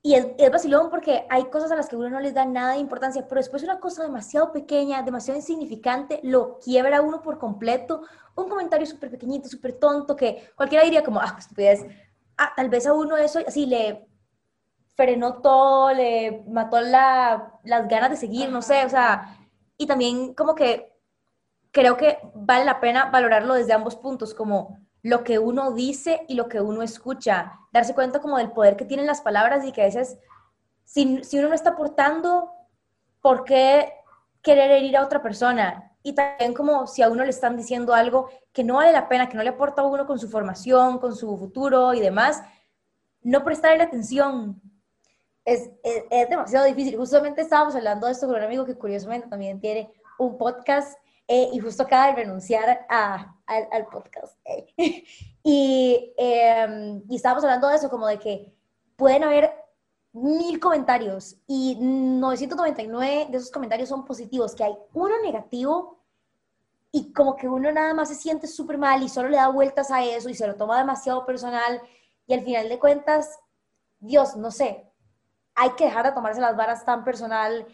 [SPEAKER 3] y es, es, vacilón porque hay cosas a las que uno no les da nada de importancia, pero después una cosa demasiado pequeña, demasiado insignificante, lo quiebra uno por completo. Un comentario súper pequeñito, súper tonto, que cualquiera diría como, ah, estupidez. Ah, tal vez a uno eso así le frenó todo, le mató la, las ganas de seguir, no sé, o sea, y también como que creo que vale la pena valorarlo desde ambos puntos, como lo que uno dice y lo que uno escucha, darse cuenta como del poder que tienen las palabras y que a veces, si, si uno no está aportando, ¿por qué querer herir a otra persona? Y también como si a uno le están diciendo algo que no vale la pena, que no le aporta a uno con su formación, con su futuro y demás, no prestarle atención. Es, es, es demasiado difícil. Justamente estábamos hablando de esto con un amigo que curiosamente también tiene un podcast eh, y justo acaba de renunciar a, al podcast. Eh. [LAUGHS] y, eh, y estábamos hablando de eso, como de que pueden haber mil comentarios y 999 de esos comentarios son positivos, que hay uno negativo y como que uno nada más se siente súper mal y solo le da vueltas a eso y se lo toma demasiado personal y al final de cuentas, Dios, no sé, hay que dejar de tomarse las varas tan personal.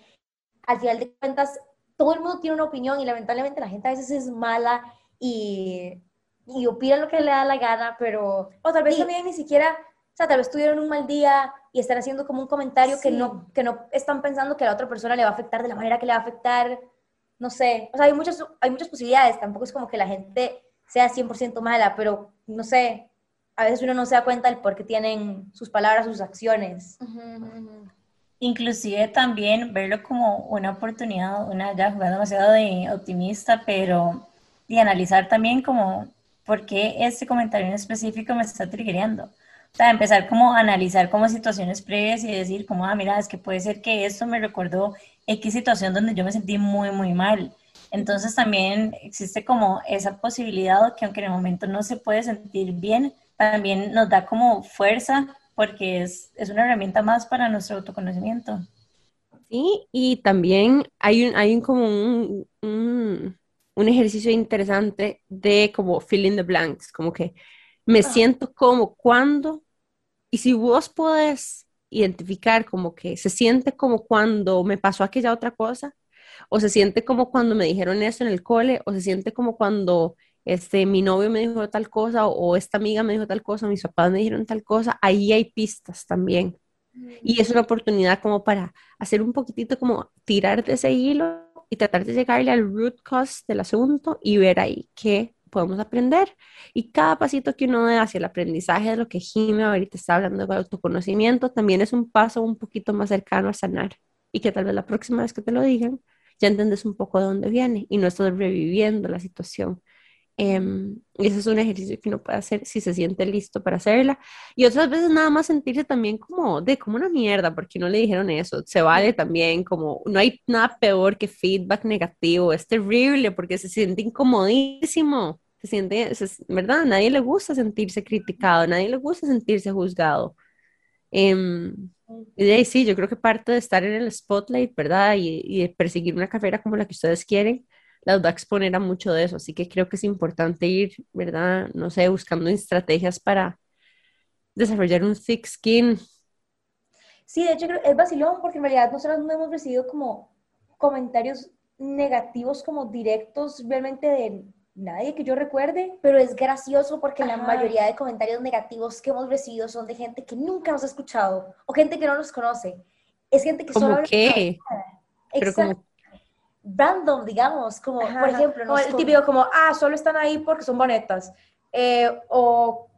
[SPEAKER 3] Al final de cuentas, todo el mundo tiene una opinión y lamentablemente la gente a veces es mala y, y opina lo que le da la gana, pero... O tal vez también ni siquiera, o sea, tal vez tuvieron un mal día y están haciendo como un comentario que, no, que no están pensando que a la otra persona le va a afectar de la manera que le va a afectar, no sé, o sea, hay muchas, hay muchas posibilidades, tampoco es como que la gente sea 100% mala, pero no sé, a veces uno no se da cuenta del por qué tienen sus palabras, sus acciones.
[SPEAKER 1] Inclusive también verlo como una oportunidad, una ya jugada demasiado de optimista, pero de analizar también como por qué este comentario en específico me está triggerando. O sea, empezar como a analizar como situaciones previas y decir como, ah, mira, es que puede ser que esto me recordó X situación donde yo me sentí muy, muy mal. Entonces también existe como esa posibilidad que aunque en el momento no se puede sentir bien, también nos da como fuerza porque es, es una herramienta más para nuestro autoconocimiento.
[SPEAKER 2] Sí, y también hay un, hay un como un, un, ejercicio interesante de como fill in the blanks, como que me siento como cuando, y si vos podés identificar como que se siente como cuando me pasó aquella otra cosa, o se siente como cuando me dijeron eso en el cole, o se siente como cuando este, mi novio me dijo tal cosa o, esta amiga me dijo tal cosa, mis papás me dijeron tal cosa, ahí hay pistas también. Y es una oportunidad como para hacer un poquitito como tirar de ese hilo y tratar de llegarle al root cause del asunto y ver ahí qué podemos aprender. Y cada pasito que uno dé hacia el aprendizaje de lo que Jimmy ahorita está hablando de autoconocimiento también es un paso un poquito más cercano a sanar. Y que tal vez la próxima vez que te lo digan, ya entiendes un poco de dónde viene y no estás reviviendo la situación. Y ese es un ejercicio que uno puede hacer si se siente listo para hacerla. Y otras veces nada más sentirse también como de como una mierda, porque no le dijeron eso. Se vale también como, no hay nada peor que feedback negativo. Es terrible porque se siente incomodísimo. Se siente, ¿verdad? A nadie le gusta sentirse criticado, nadie le gusta sentirse juzgado. Eh, y de ahí sí, yo creo que parte de estar en el spotlight, ¿verdad? Y, y de perseguir una carrera como la que ustedes quieren, las va a exponer a mucho de eso. Así que creo que es importante ir, ¿verdad? No sé, buscando estrategias para desarrollar un thick skin.
[SPEAKER 3] Sí, de hecho es vacilón porque en realidad nosotros no hemos recibido como comentarios negativos como directos realmente de nadie que yo recuerde, pero es gracioso porque la mayoría de comentarios negativos que hemos recibido son de gente que nunca nos ha escuchado o gente que no nos conoce. Es gente que
[SPEAKER 2] solo... qué? Pero como
[SPEAKER 3] random, digamos, como por ejemplo, ¿no? el típico como, ah, solo están ahí porque son bonetas, eh, o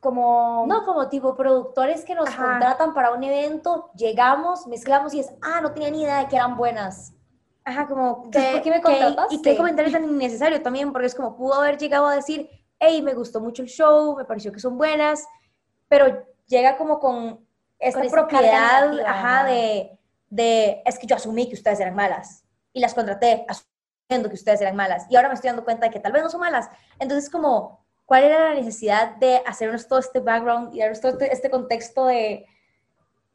[SPEAKER 3] como... No, como tipo productores que nos contratan para un evento, llegamos, mezclamos y es, ah, no tenía ni idea de que eran buenas. Ajá, como, ¿por qué me contrataste? Y qué comentario tan innecesario también, porque es como, pudo haber llegado a decir, hey, me gustó mucho el show, me pareció que son buenas, pero llega como con esta propiedad, ajá, de, de, es que yo asumí que ustedes eran malas y las contraté asumiendo que ustedes eran malas y ahora me estoy dando cuenta de que tal vez no son malas. Entonces, como ¿cuál era la necesidad de hacernos todo este background y darnos todo este, este contexto de,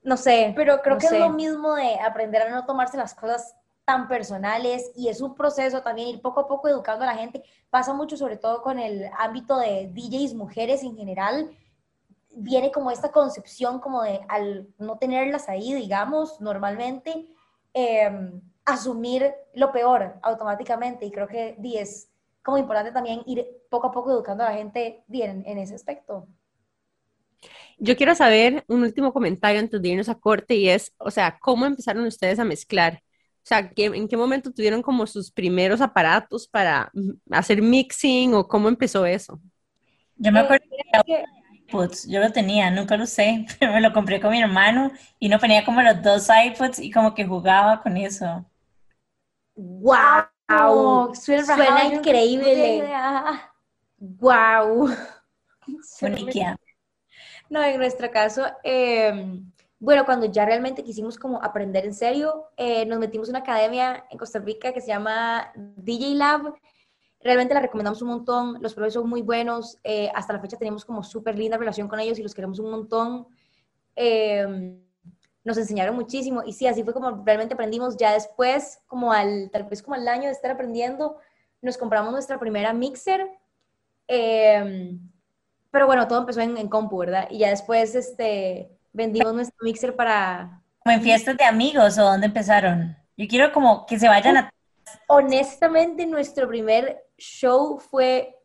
[SPEAKER 3] no sé.
[SPEAKER 4] Pero creo
[SPEAKER 3] no
[SPEAKER 4] que
[SPEAKER 3] sé.
[SPEAKER 4] es lo mismo de aprender a no tomarse las cosas tan personales y es un proceso también ir poco a poco educando a la gente. Pasa mucho sobre todo con el ámbito de DJs mujeres en general. Viene como esta concepción como de al no tenerlas ahí, digamos, normalmente, eh, asumir lo peor automáticamente y creo que di, es como importante también ir poco a poco educando a la gente di, en, ese aspecto.
[SPEAKER 2] Yo quiero saber un último comentario antes de irnos a corte y es, o sea, ¿cómo empezaron ustedes a mezclar? O sea, ¿qué- ¿en qué momento tuvieron como sus primeros aparatos para hacer mixing o cómo empezó eso?
[SPEAKER 1] Yo me
[SPEAKER 4] Eh,
[SPEAKER 1] acuerdo
[SPEAKER 4] que-
[SPEAKER 1] iPods, yo lo tenía, nunca lo usé, [LAUGHS] pero me lo compré con mi hermano y no ponía como los dos iPods y como que jugaba con eso.
[SPEAKER 4] ¡Wow!
[SPEAKER 3] Suena, rajado,
[SPEAKER 4] increíble. ¡Wow! [LAUGHS]
[SPEAKER 1] Boniquia.
[SPEAKER 3] No, en nuestro caso, eh, bueno, cuando ya realmente quisimos como aprender en serio, eh, nos metimos en una academia en Costa Rica que se llama DJ Lab. Realmente la recomendamos un montón, los profesores son muy buenos, eh, hasta la fecha tenemos como súper linda relación con ellos y los queremos un montón. Eh, nos enseñaron muchísimo y sí, así fue como realmente aprendimos. Ya después, como al, tal vez como al año de estar aprendiendo, nos compramos nuestra primera mixer. Eh, pero bueno, todo empezó en, en compu, ¿verdad? Y ya después este, vendimos nuestro mixer para...
[SPEAKER 1] Como en fiestas de amigos o dónde empezaron. Yo quiero como que se vayan a...
[SPEAKER 3] Honestamente, nuestro primer show fue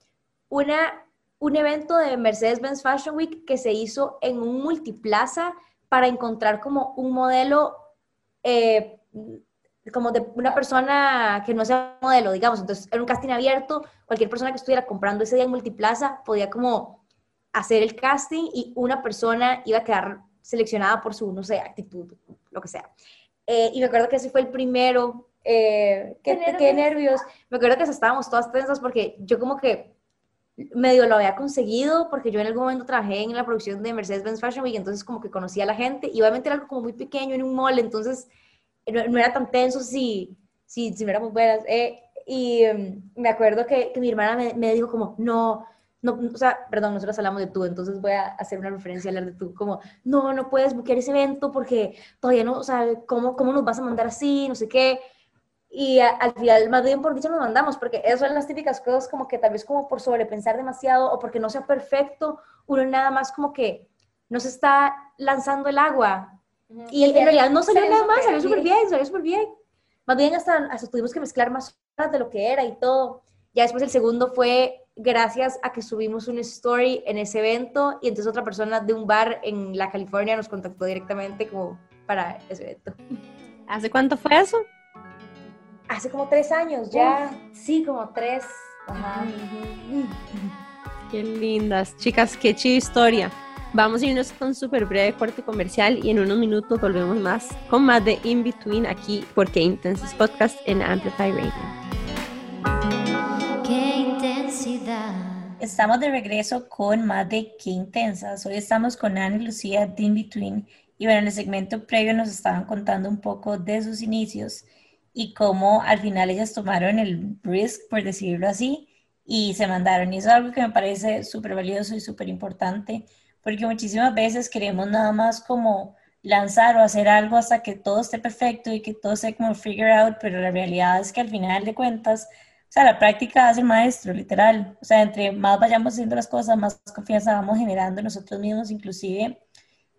[SPEAKER 3] una, un evento de Mercedes-Benz Fashion Week que se hizo en un multiplaza para encontrar como un modelo, eh, como de una persona que no sea modelo, digamos. Entonces, era un casting abierto, cualquier persona que estuviera comprando ese día en multiplaza podía como hacer el casting y una persona iba a quedar seleccionada por su, no sé, actitud, lo que sea. Eh, y me acuerdo que ese fue el primero. Eh, qué,
[SPEAKER 4] Qué
[SPEAKER 3] qué
[SPEAKER 4] nervios.
[SPEAKER 3] nervios. Me acuerdo que estábamos todas tensas porque yo como que medio lo había conseguido porque yo en algún momento trabajé en la producción de Mercedes-Benz Fashion Week, entonces como que conocía a la gente y obviamente era algo como muy pequeño en un mall, entonces no, no era tan tenso si, si, si no éramos buenas. eh, y um, me acuerdo que, que mi hermana me, me dijo como, no, no, o sea, perdón, nosotros hablamos de tú, entonces voy a hacer una referencia a hablar de tú, como, no, no puedes buquear ese evento porque todavía no, o sea, ¿cómo, cómo nos vas a mandar así? No sé qué. Y a- al final, más bien por dicho nos mandamos, porque esas son las típicas cosas como que tal vez como por sobrepensar demasiado o porque no sea perfecto, uno nada más como que no se está lanzando el agua. Y en, en realidad no salió nada más, salió súper bien, salió súper bien. Más bien hasta, hasta tuvimos que mezclar más horas de lo que era y todo. Ya después el segundo fue gracias a que subimos una story en ese evento y entonces otra persona de un bar en la California nos contactó directamente como para ese evento.
[SPEAKER 2] ¿Hace cuánto fue eso?
[SPEAKER 3] Hace como tres años ya.
[SPEAKER 4] Sí, como tres. Ajá.
[SPEAKER 2] Qué lindas. Chicas, qué chida historia. Vamos a irnos con un súper breve corte comercial y en unos minutos volvemos más con más de In Between aquí por Qué Intensos Podcast en Amplify Radio.
[SPEAKER 5] Qué intensidad.
[SPEAKER 1] Estamos de regreso con más de Qué Intensas. Hoy estamos con Ana y Lucía de In Between. Y bueno, en el segmento previo nos estaban contando un poco de sus inicios y cómo al final ellas tomaron el risk, por decirlo así, y se mandaron. Y eso es algo que me parece súper valioso y súper importante, porque muchísimas veces queremos nada más como lanzar o hacer algo hasta que todo esté perfecto y que todo esté como figure out, pero la realidad es que al final de cuentas, o sea, la práctica hace el maestro, literal. O sea, entre más vayamos haciendo las cosas, más confianza vamos generando nosotros mismos, inclusive.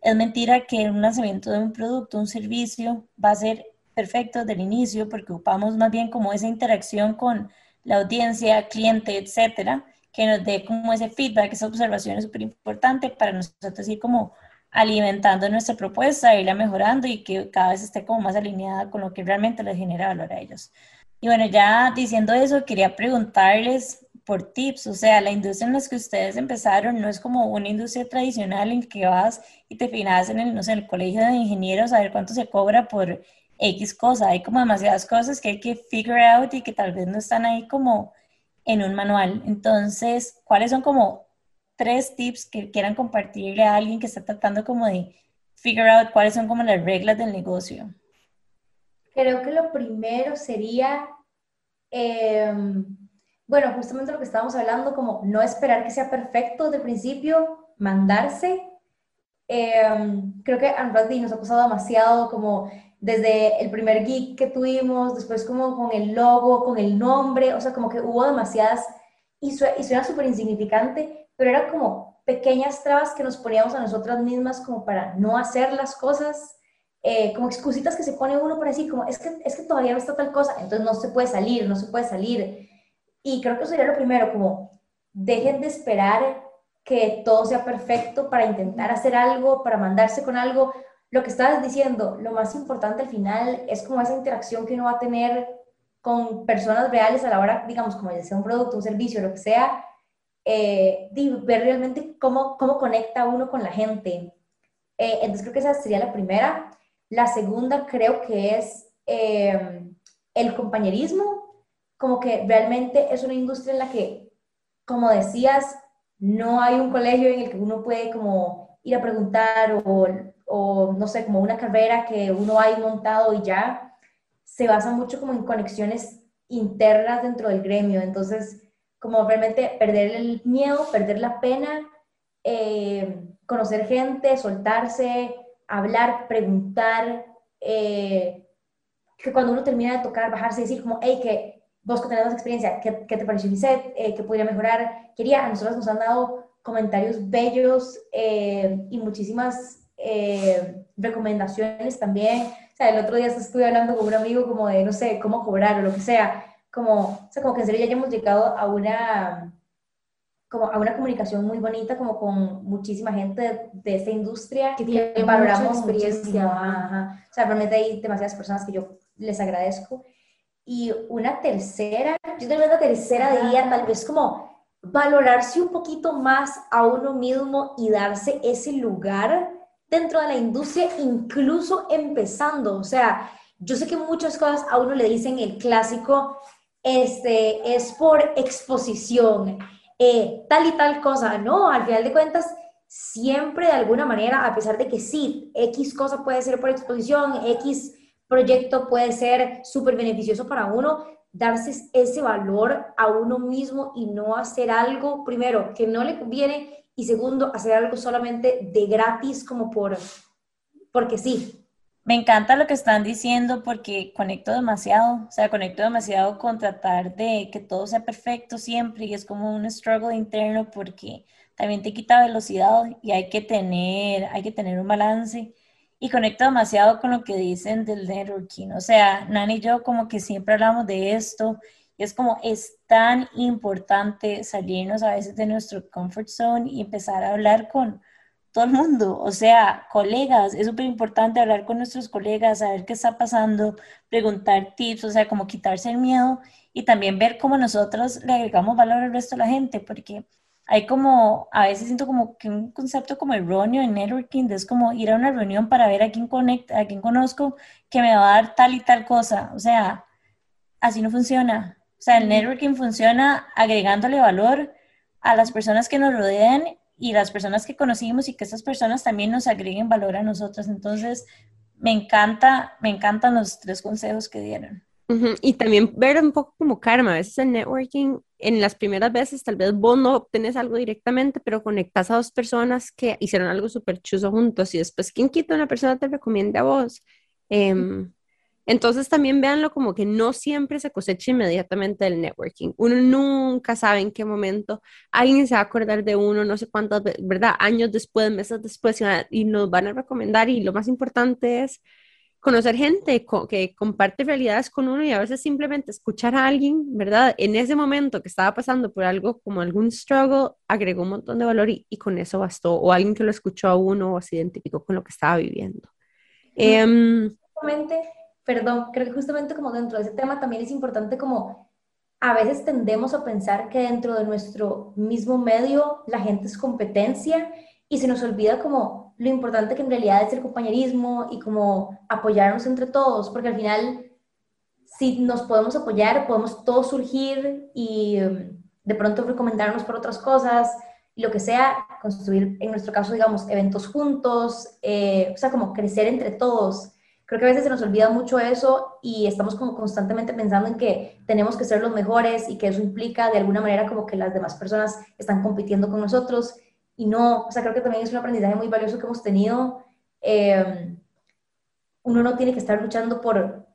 [SPEAKER 1] Es mentira que un lanzamiento de un producto, un servicio, va a ser perfecto desde el inicio porque ocupamos más bien como esa interacción con la audiencia, cliente, etcétera, que nos dé como ese feedback, esa observación es súper importante para nosotros ir como alimentando nuestra propuesta, irla mejorando y que cada vez esté como más alineada con lo que realmente les genera valor a ellos. Y bueno, ya diciendo eso, quería preguntarles por tips, o sea, la industria en la que ustedes empezaron no es como una industria tradicional en que vas y te finas en no sé, el colegio de ingenieros a ver cuánto se cobra por X cosa. Hay como demasiadas cosas que hay que figure out y que tal vez no están ahí como en un manual. Entonces, ¿cuáles son como tres tips que quieran compartirle a alguien que está tratando como de figure out cuáles son como las reglas del negocio?
[SPEAKER 4] Creo que lo primero sería eh,
[SPEAKER 3] Bueno, justamente lo que estábamos hablando, como no esperar que sea perfecto desde el principio, mandarse. Em, creo que Unbroadly nos ha pasado demasiado como desde el primer geek que tuvimos, después como con el logo, con el nombre, o sea, como que hubo demasiadas, y, suena súper insignificante, pero era como pequeñas trabas que nos poníamos a nosotras mismas como para no hacer las cosas, eh, como excusitas que se pone uno para decir, como es que, es que todavía no está tal cosa, entonces no se puede salir, no se puede salir. Y creo que eso sería lo primero, como dejen de esperar que todo sea perfecto para intentar hacer algo, para mandarse con algo. Lo que estabas diciendo, lo más importante al final es como esa interacción que uno va a tener con personas reales a la hora, digamos, como ya sea un producto, un servicio, lo que sea, eh, ver realmente cómo, cómo conecta uno con la gente. Eh, entonces creo que esa sería la primera. La segunda creo que es eh, el compañerismo, como que realmente es una industria en la que, como decías, no hay un colegio en el que uno puede como ir a preguntar o, o no sé, como una carrera que uno ha montado y ya, se basa mucho como en conexiones internas dentro del gremio, entonces como realmente perder el miedo, perder la pena, eh, conocer gente, soltarse, hablar, preguntar, eh, que cuando uno termina de tocar, bajarse y decir como, hey, que vos que tenés experiencia, ¿qué, ¿qué, te pareció mi set? Eh, ¿Qué podría mejorar? Quería, a nosotros nos han dado comentarios bellos eh, y muchísimas eh, recomendaciones también. O sea, el otro día estuve hablando con un amigo como de, no sé, cómo cobrar o lo que sea. Como, o sea, como que en serio ya hemos llegado a una, como a una comunicación muy bonita, como con muchísima gente de, de esta industria
[SPEAKER 4] que, tiene valoramos experiencia.
[SPEAKER 3] Ajá. O sea, realmente hay demasiadas personas que yo les agradezco. Y una tercera, yo vez la tercera diría tal vez como valorarse un poquito más a uno mismo y darse ese lugar dentro de la industria, incluso empezando. O sea, yo sé que muchas cosas a uno le dicen el clásico, este, es por exposición, eh, tal y tal cosa. No, al final de cuentas, siempre de alguna manera, a pesar de que sí, X cosa puede ser por exposición, X proyecto puede ser súper beneficioso para uno, darse ese valor a uno mismo y no hacer algo, primero, que no le conviene y segundo, hacer algo solamente de gratis como por, porque sí.
[SPEAKER 1] Me encanta lo que están diciendo porque conecto demasiado, o sea, conecto demasiado con tratar de que todo sea perfecto siempre y es como un struggle interno porque también te quita velocidad y hay que tener, hay que tener un balance y conecta demasiado con lo que dicen del networking. O sea, Nani y yo como que siempre hablamos de esto y es como es tan importante salirnos a veces de nuestro comfort zone y empezar a hablar con todo el mundo, o sea, colegas, es súper importante hablar con nuestros colegas, saber qué está pasando, preguntar tips, o sea, como quitarse el miedo y también ver cómo nosotros le agregamos valor al resto de la gente, porque hay como, a veces siento como que un concepto como erróneo en networking, es como ir a una reunión para ver a quién conecta, a quién conozco, que me va a dar tal y tal cosa. O sea, así no funciona. O sea, el networking funciona agregándole valor a las personas que nos rodean y las personas que conocimos y que esas personas también nos agreguen valor a nosotros. Entonces, me encanta, me encantan los tres consejos que dieron.
[SPEAKER 2] Y también ver un poco como karma, a veces el networking, en las primeras veces tal vez vos no obtenés algo directamente, pero conectas a dos personas que hicieron algo súper chuso juntos y después, ¿quién quita una persona te recomienda a vos? Em, entonces también véanlo como que no siempre se cosecha inmediatamente el networking. Uno nunca sabe en qué momento alguien se va a acordar de uno, no sé cuántas, ¿verdad? Años después, meses después, y nos van a recomendar. Y lo más importante es conocer gente que comparte realidades con uno y a veces simplemente escuchar a alguien, ¿verdad? En ese momento que estaba pasando por algo como algún struggle, agregó un montón de valor y, con eso bastó. O alguien que lo escuchó a uno o se identificó con lo que estaba viviendo.
[SPEAKER 3] Eh, perdón, creo que justamente como dentro de ese tema también es importante como a veces tendemos a pensar que dentro de nuestro mismo medio la gente es competencia y se nos olvida como lo importante que en realidad es el compañerismo y como apoyarnos entre todos, porque al final, si nos podemos apoyar, podemos todos surgir y um, de pronto recomendarnos por otras cosas, lo que sea, construir, en nuestro caso, digamos, eventos juntos, eh, o sea, como crecer entre todos. creo que a veces se nos olvida mucho eso y estamos como constantemente pensando en que tenemos que ser los mejores y que eso implica de alguna manera como que las demás personas están compitiendo con nosotros y no, o sea, creo que también es un aprendizaje muy valioso que hemos tenido. Eh, uno no tiene que estar luchando por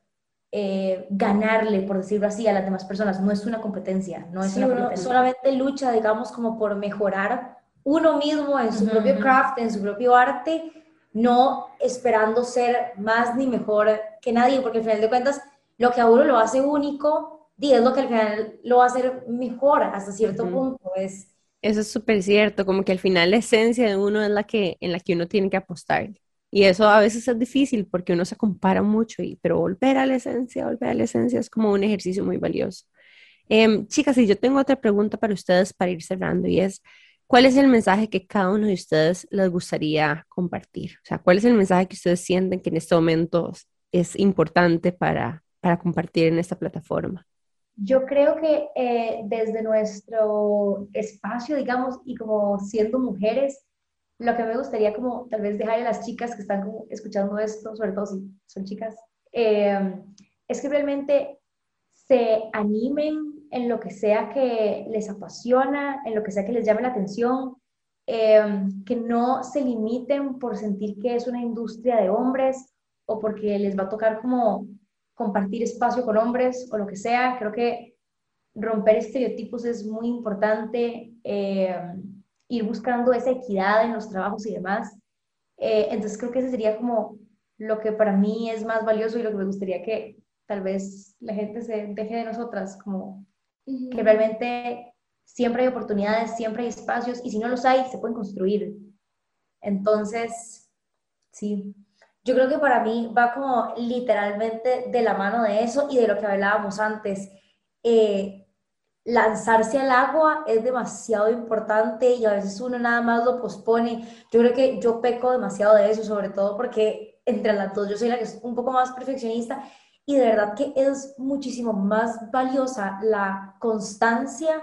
[SPEAKER 3] eh, ganarle, por decirlo así, a las demás personas. No es una competencia, no es una competencia.
[SPEAKER 4] solamente lucha, digamos, como por mejorar uno mismo en su propio craft, en su propio arte, no esperando ser más ni mejor que nadie, porque al final de cuentas, lo que a uno lo hace único, es lo que al final lo va a hacer mejor hasta cierto punto. Es,
[SPEAKER 2] eso es súper cierto, como que al final la esencia de uno es la que, en la que uno tiene que apostar. Y eso a veces es difícil porque uno se compara mucho, y, pero volver a la esencia, volver a la esencia es como un ejercicio muy valioso. Em, chicas, y yo tengo otra pregunta para ustedes para ir cerrando y es, ¿Cuál es el mensaje que cada uno de ustedes les gustaría compartir? O sea, ¿cuál es el mensaje que ustedes sienten que en este momento es importante para, para compartir en esta plataforma?
[SPEAKER 4] Yo creo que eh, desde nuestro espacio, digamos, y como siendo mujeres, lo que me gustaría como tal vez dejar a las chicas que están escuchando esto, sobre todo si son chicas, eh, es que realmente se animen en lo que sea que les apasiona, en lo que sea que les llame la atención, em, que no se limiten por sentir que es una industria de hombres o porque les va a tocar como compartir espacio con hombres o lo que sea. Creo que romper estereotipos es muy importante, em, ir buscando esa equidad en los trabajos y demás. Eh, entonces creo que ese sería como lo que para mí es más valioso y lo que me gustaría que tal vez la gente se deje de nosotras, como que realmente siempre hay oportunidades, siempre hay espacios y si no los hay, se pueden construir. Entonces, sí.
[SPEAKER 3] Yo creo que para mí va como literalmente de la mano de eso y de lo que hablábamos antes. Eh, lanzarse al agua es demasiado importante y a veces uno nada más lo pospone. Yo creo que yo peco demasiado de eso, sobre todo porque entre las dos yo soy la que es un poco más perfeccionista y de verdad que es muchísimo más valiosa la constancia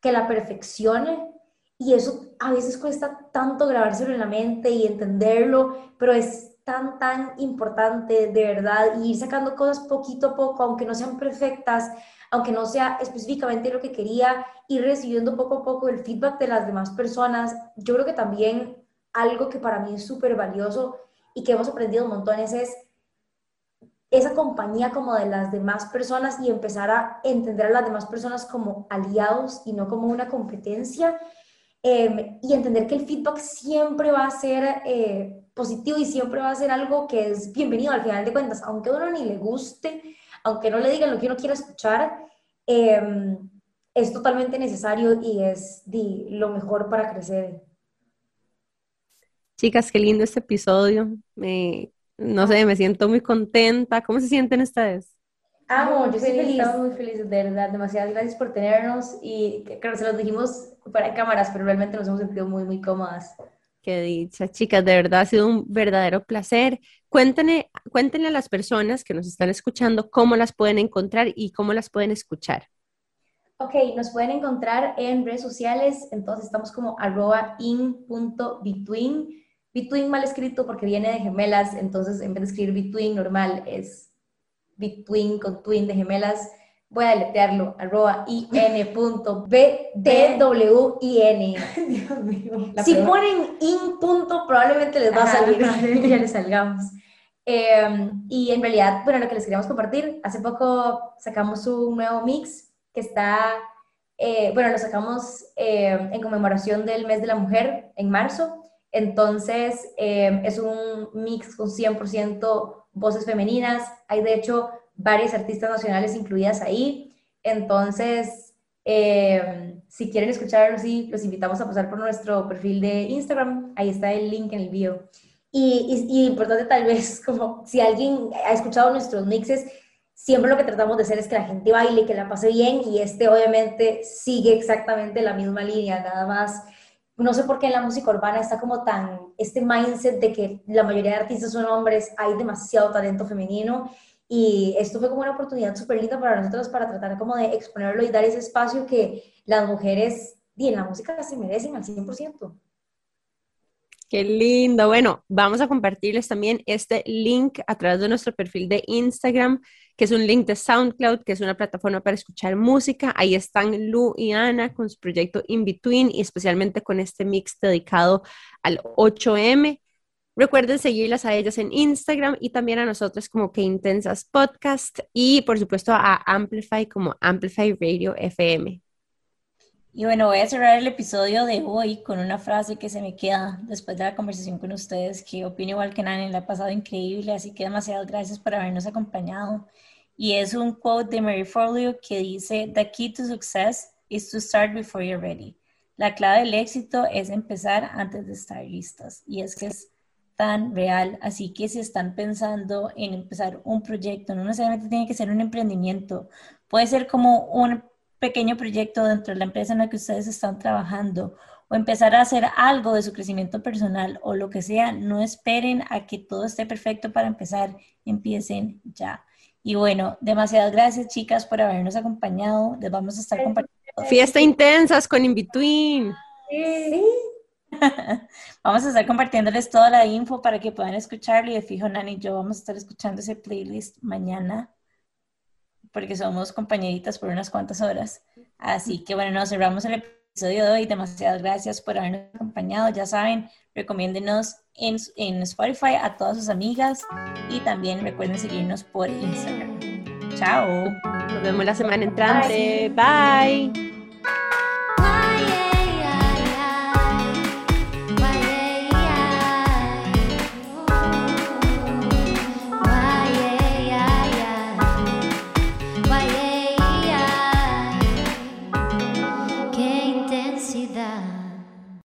[SPEAKER 3] que la perfección y eso a veces cuesta tanto grabárselo en la mente y entenderlo, pero es tan, tan importante de verdad ir sacando cosas poquito a poco, aunque no sean perfectas, aunque no sea específicamente lo que quería, ir recibiendo poco a poco el feedback de las demás personas. Yo creo que también algo que para mí es súper valioso y que hemos aprendido montones es esa compañía como de las demás personas y empezar a entender a las demás personas como aliados y no como una competencia. Em, y entender que el feedback siempre va a ser eh, positivo y siempre va a ser algo que es bienvenido al final de cuentas, aunque a uno ni le guste, aunque no le digan lo que uno quiera escuchar, em, es totalmente necesario y es lo mejor para crecer.
[SPEAKER 2] Chicas, qué lindo este episodio. Me no sé, me siento muy contenta. ¿Cómo se sienten ustedes?
[SPEAKER 3] Amo, yo estoy feliz, estamos muy felices, de verdad. Demasiadas gracias por tenernos y claro, se los dijimos para cámaras, pero realmente nos hemos sentido muy, muy cómodas.
[SPEAKER 2] Qué dicha, chicas, de verdad ha sido un verdadero placer. Cuéntenle, cuéntenle a las personas que nos están escuchando cómo las pueden encontrar y cómo las pueden escuchar.
[SPEAKER 3] Ok, nos pueden encontrar en redes sociales, entonces estamos como arroba in.between Between mal escrito porque viene de gemelas, entonces en vez de escribir between normal es between con twin de gemelas. Voy a deletearlo, arroba in.bdwin. [LAUGHS] Dios mío. Si ponen in punto, probablemente les va a salir, [LAUGHS] ya les salgamos. Em, y en realidad, bueno, lo que les queríamos compartir, hace poco sacamos un nuevo mix que está, eh, bueno, lo sacamos em, en conmemoración del mes de la mujer en marzo entonces, em, es un mix con 100% voces femeninas. Hay, de hecho, varias artistas nacionales incluidas ahí. Entonces, em, si quieren escucharlo, sí, los invitamos a pasar por nuestro perfil de Instagram. Ahí está el link en el video. Y, y, importante tal vez, [LAUGHS] como si alguien ha escuchado nuestros mixes, siempre lo que tratamos de hacer es que la gente baile, que la pase bien, y este obviamente sigue exactamente la misma línea, nada más no sé por qué en la música urbana está como tan, este mindset de que la mayoría de artistas son hombres, hay demasiado talento femenino y esto fue como una oportunidad súper linda para nosotros para tratar como de exponerlo y dar ese espacio que las mujeres y en la música se merecen al 100%.
[SPEAKER 2] Qué lindo. Bueno, vamos a compartirles también este link a través de nuestro perfil de Instagram, que es un link de SoundCloud, que es una plataforma para escuchar música. Ahí están Lu y Ana con su proyecto In Between y especialmente con este mix dedicado al 8M. Recuerden seguirlas a ellas en Instagram y también a nosotros como Que Intensas Podcast y por supuesto a Amplify como Amplify Radio FM.
[SPEAKER 1] Y bueno, voy a cerrar el episodio de hoy con una frase que se me queda después de la conversación con ustedes, que opino igual que Nani, le ha pasado increíble, así que demasiadas gracias por habernos acompañado. Y es un quote de Mary Forleo que dice, The key to success is to start before you're ready. La clave del éxito es empezar antes de estar listos. Y es que es tan real, así que si están pensando en empezar un proyecto, no necesariamente tiene que ser un emprendimiento, puede ser como un pequeño proyecto dentro de la empresa en la que ustedes están trabajando o empezar a hacer algo de su crecimiento personal o lo que sea, no esperen a que todo esté perfecto para empezar, empiecen ya. Y bueno, demasiadas gracias chicas por habernos acompañado. Les vamos a estar compartiendo.
[SPEAKER 2] Fiesta intensas con In-Between.
[SPEAKER 3] Sí. [LAUGHS]
[SPEAKER 1] vamos a estar compartiéndoles toda la info para que puedan escucharlo y de fijo Nani y yo vamos a estar escuchando ese playlist mañana porque somos compañeritas por unas cuantas horas. Así que bueno, nos cerramos el episodio de hoy. Demasiadas gracias por habernos acompañado. Ya saben, recomiéndenos en, en Spotify a todas sus amigas y también recuerden seguirnos por Instagram. Chao.
[SPEAKER 2] Nos vemos la semana entrante. Bye.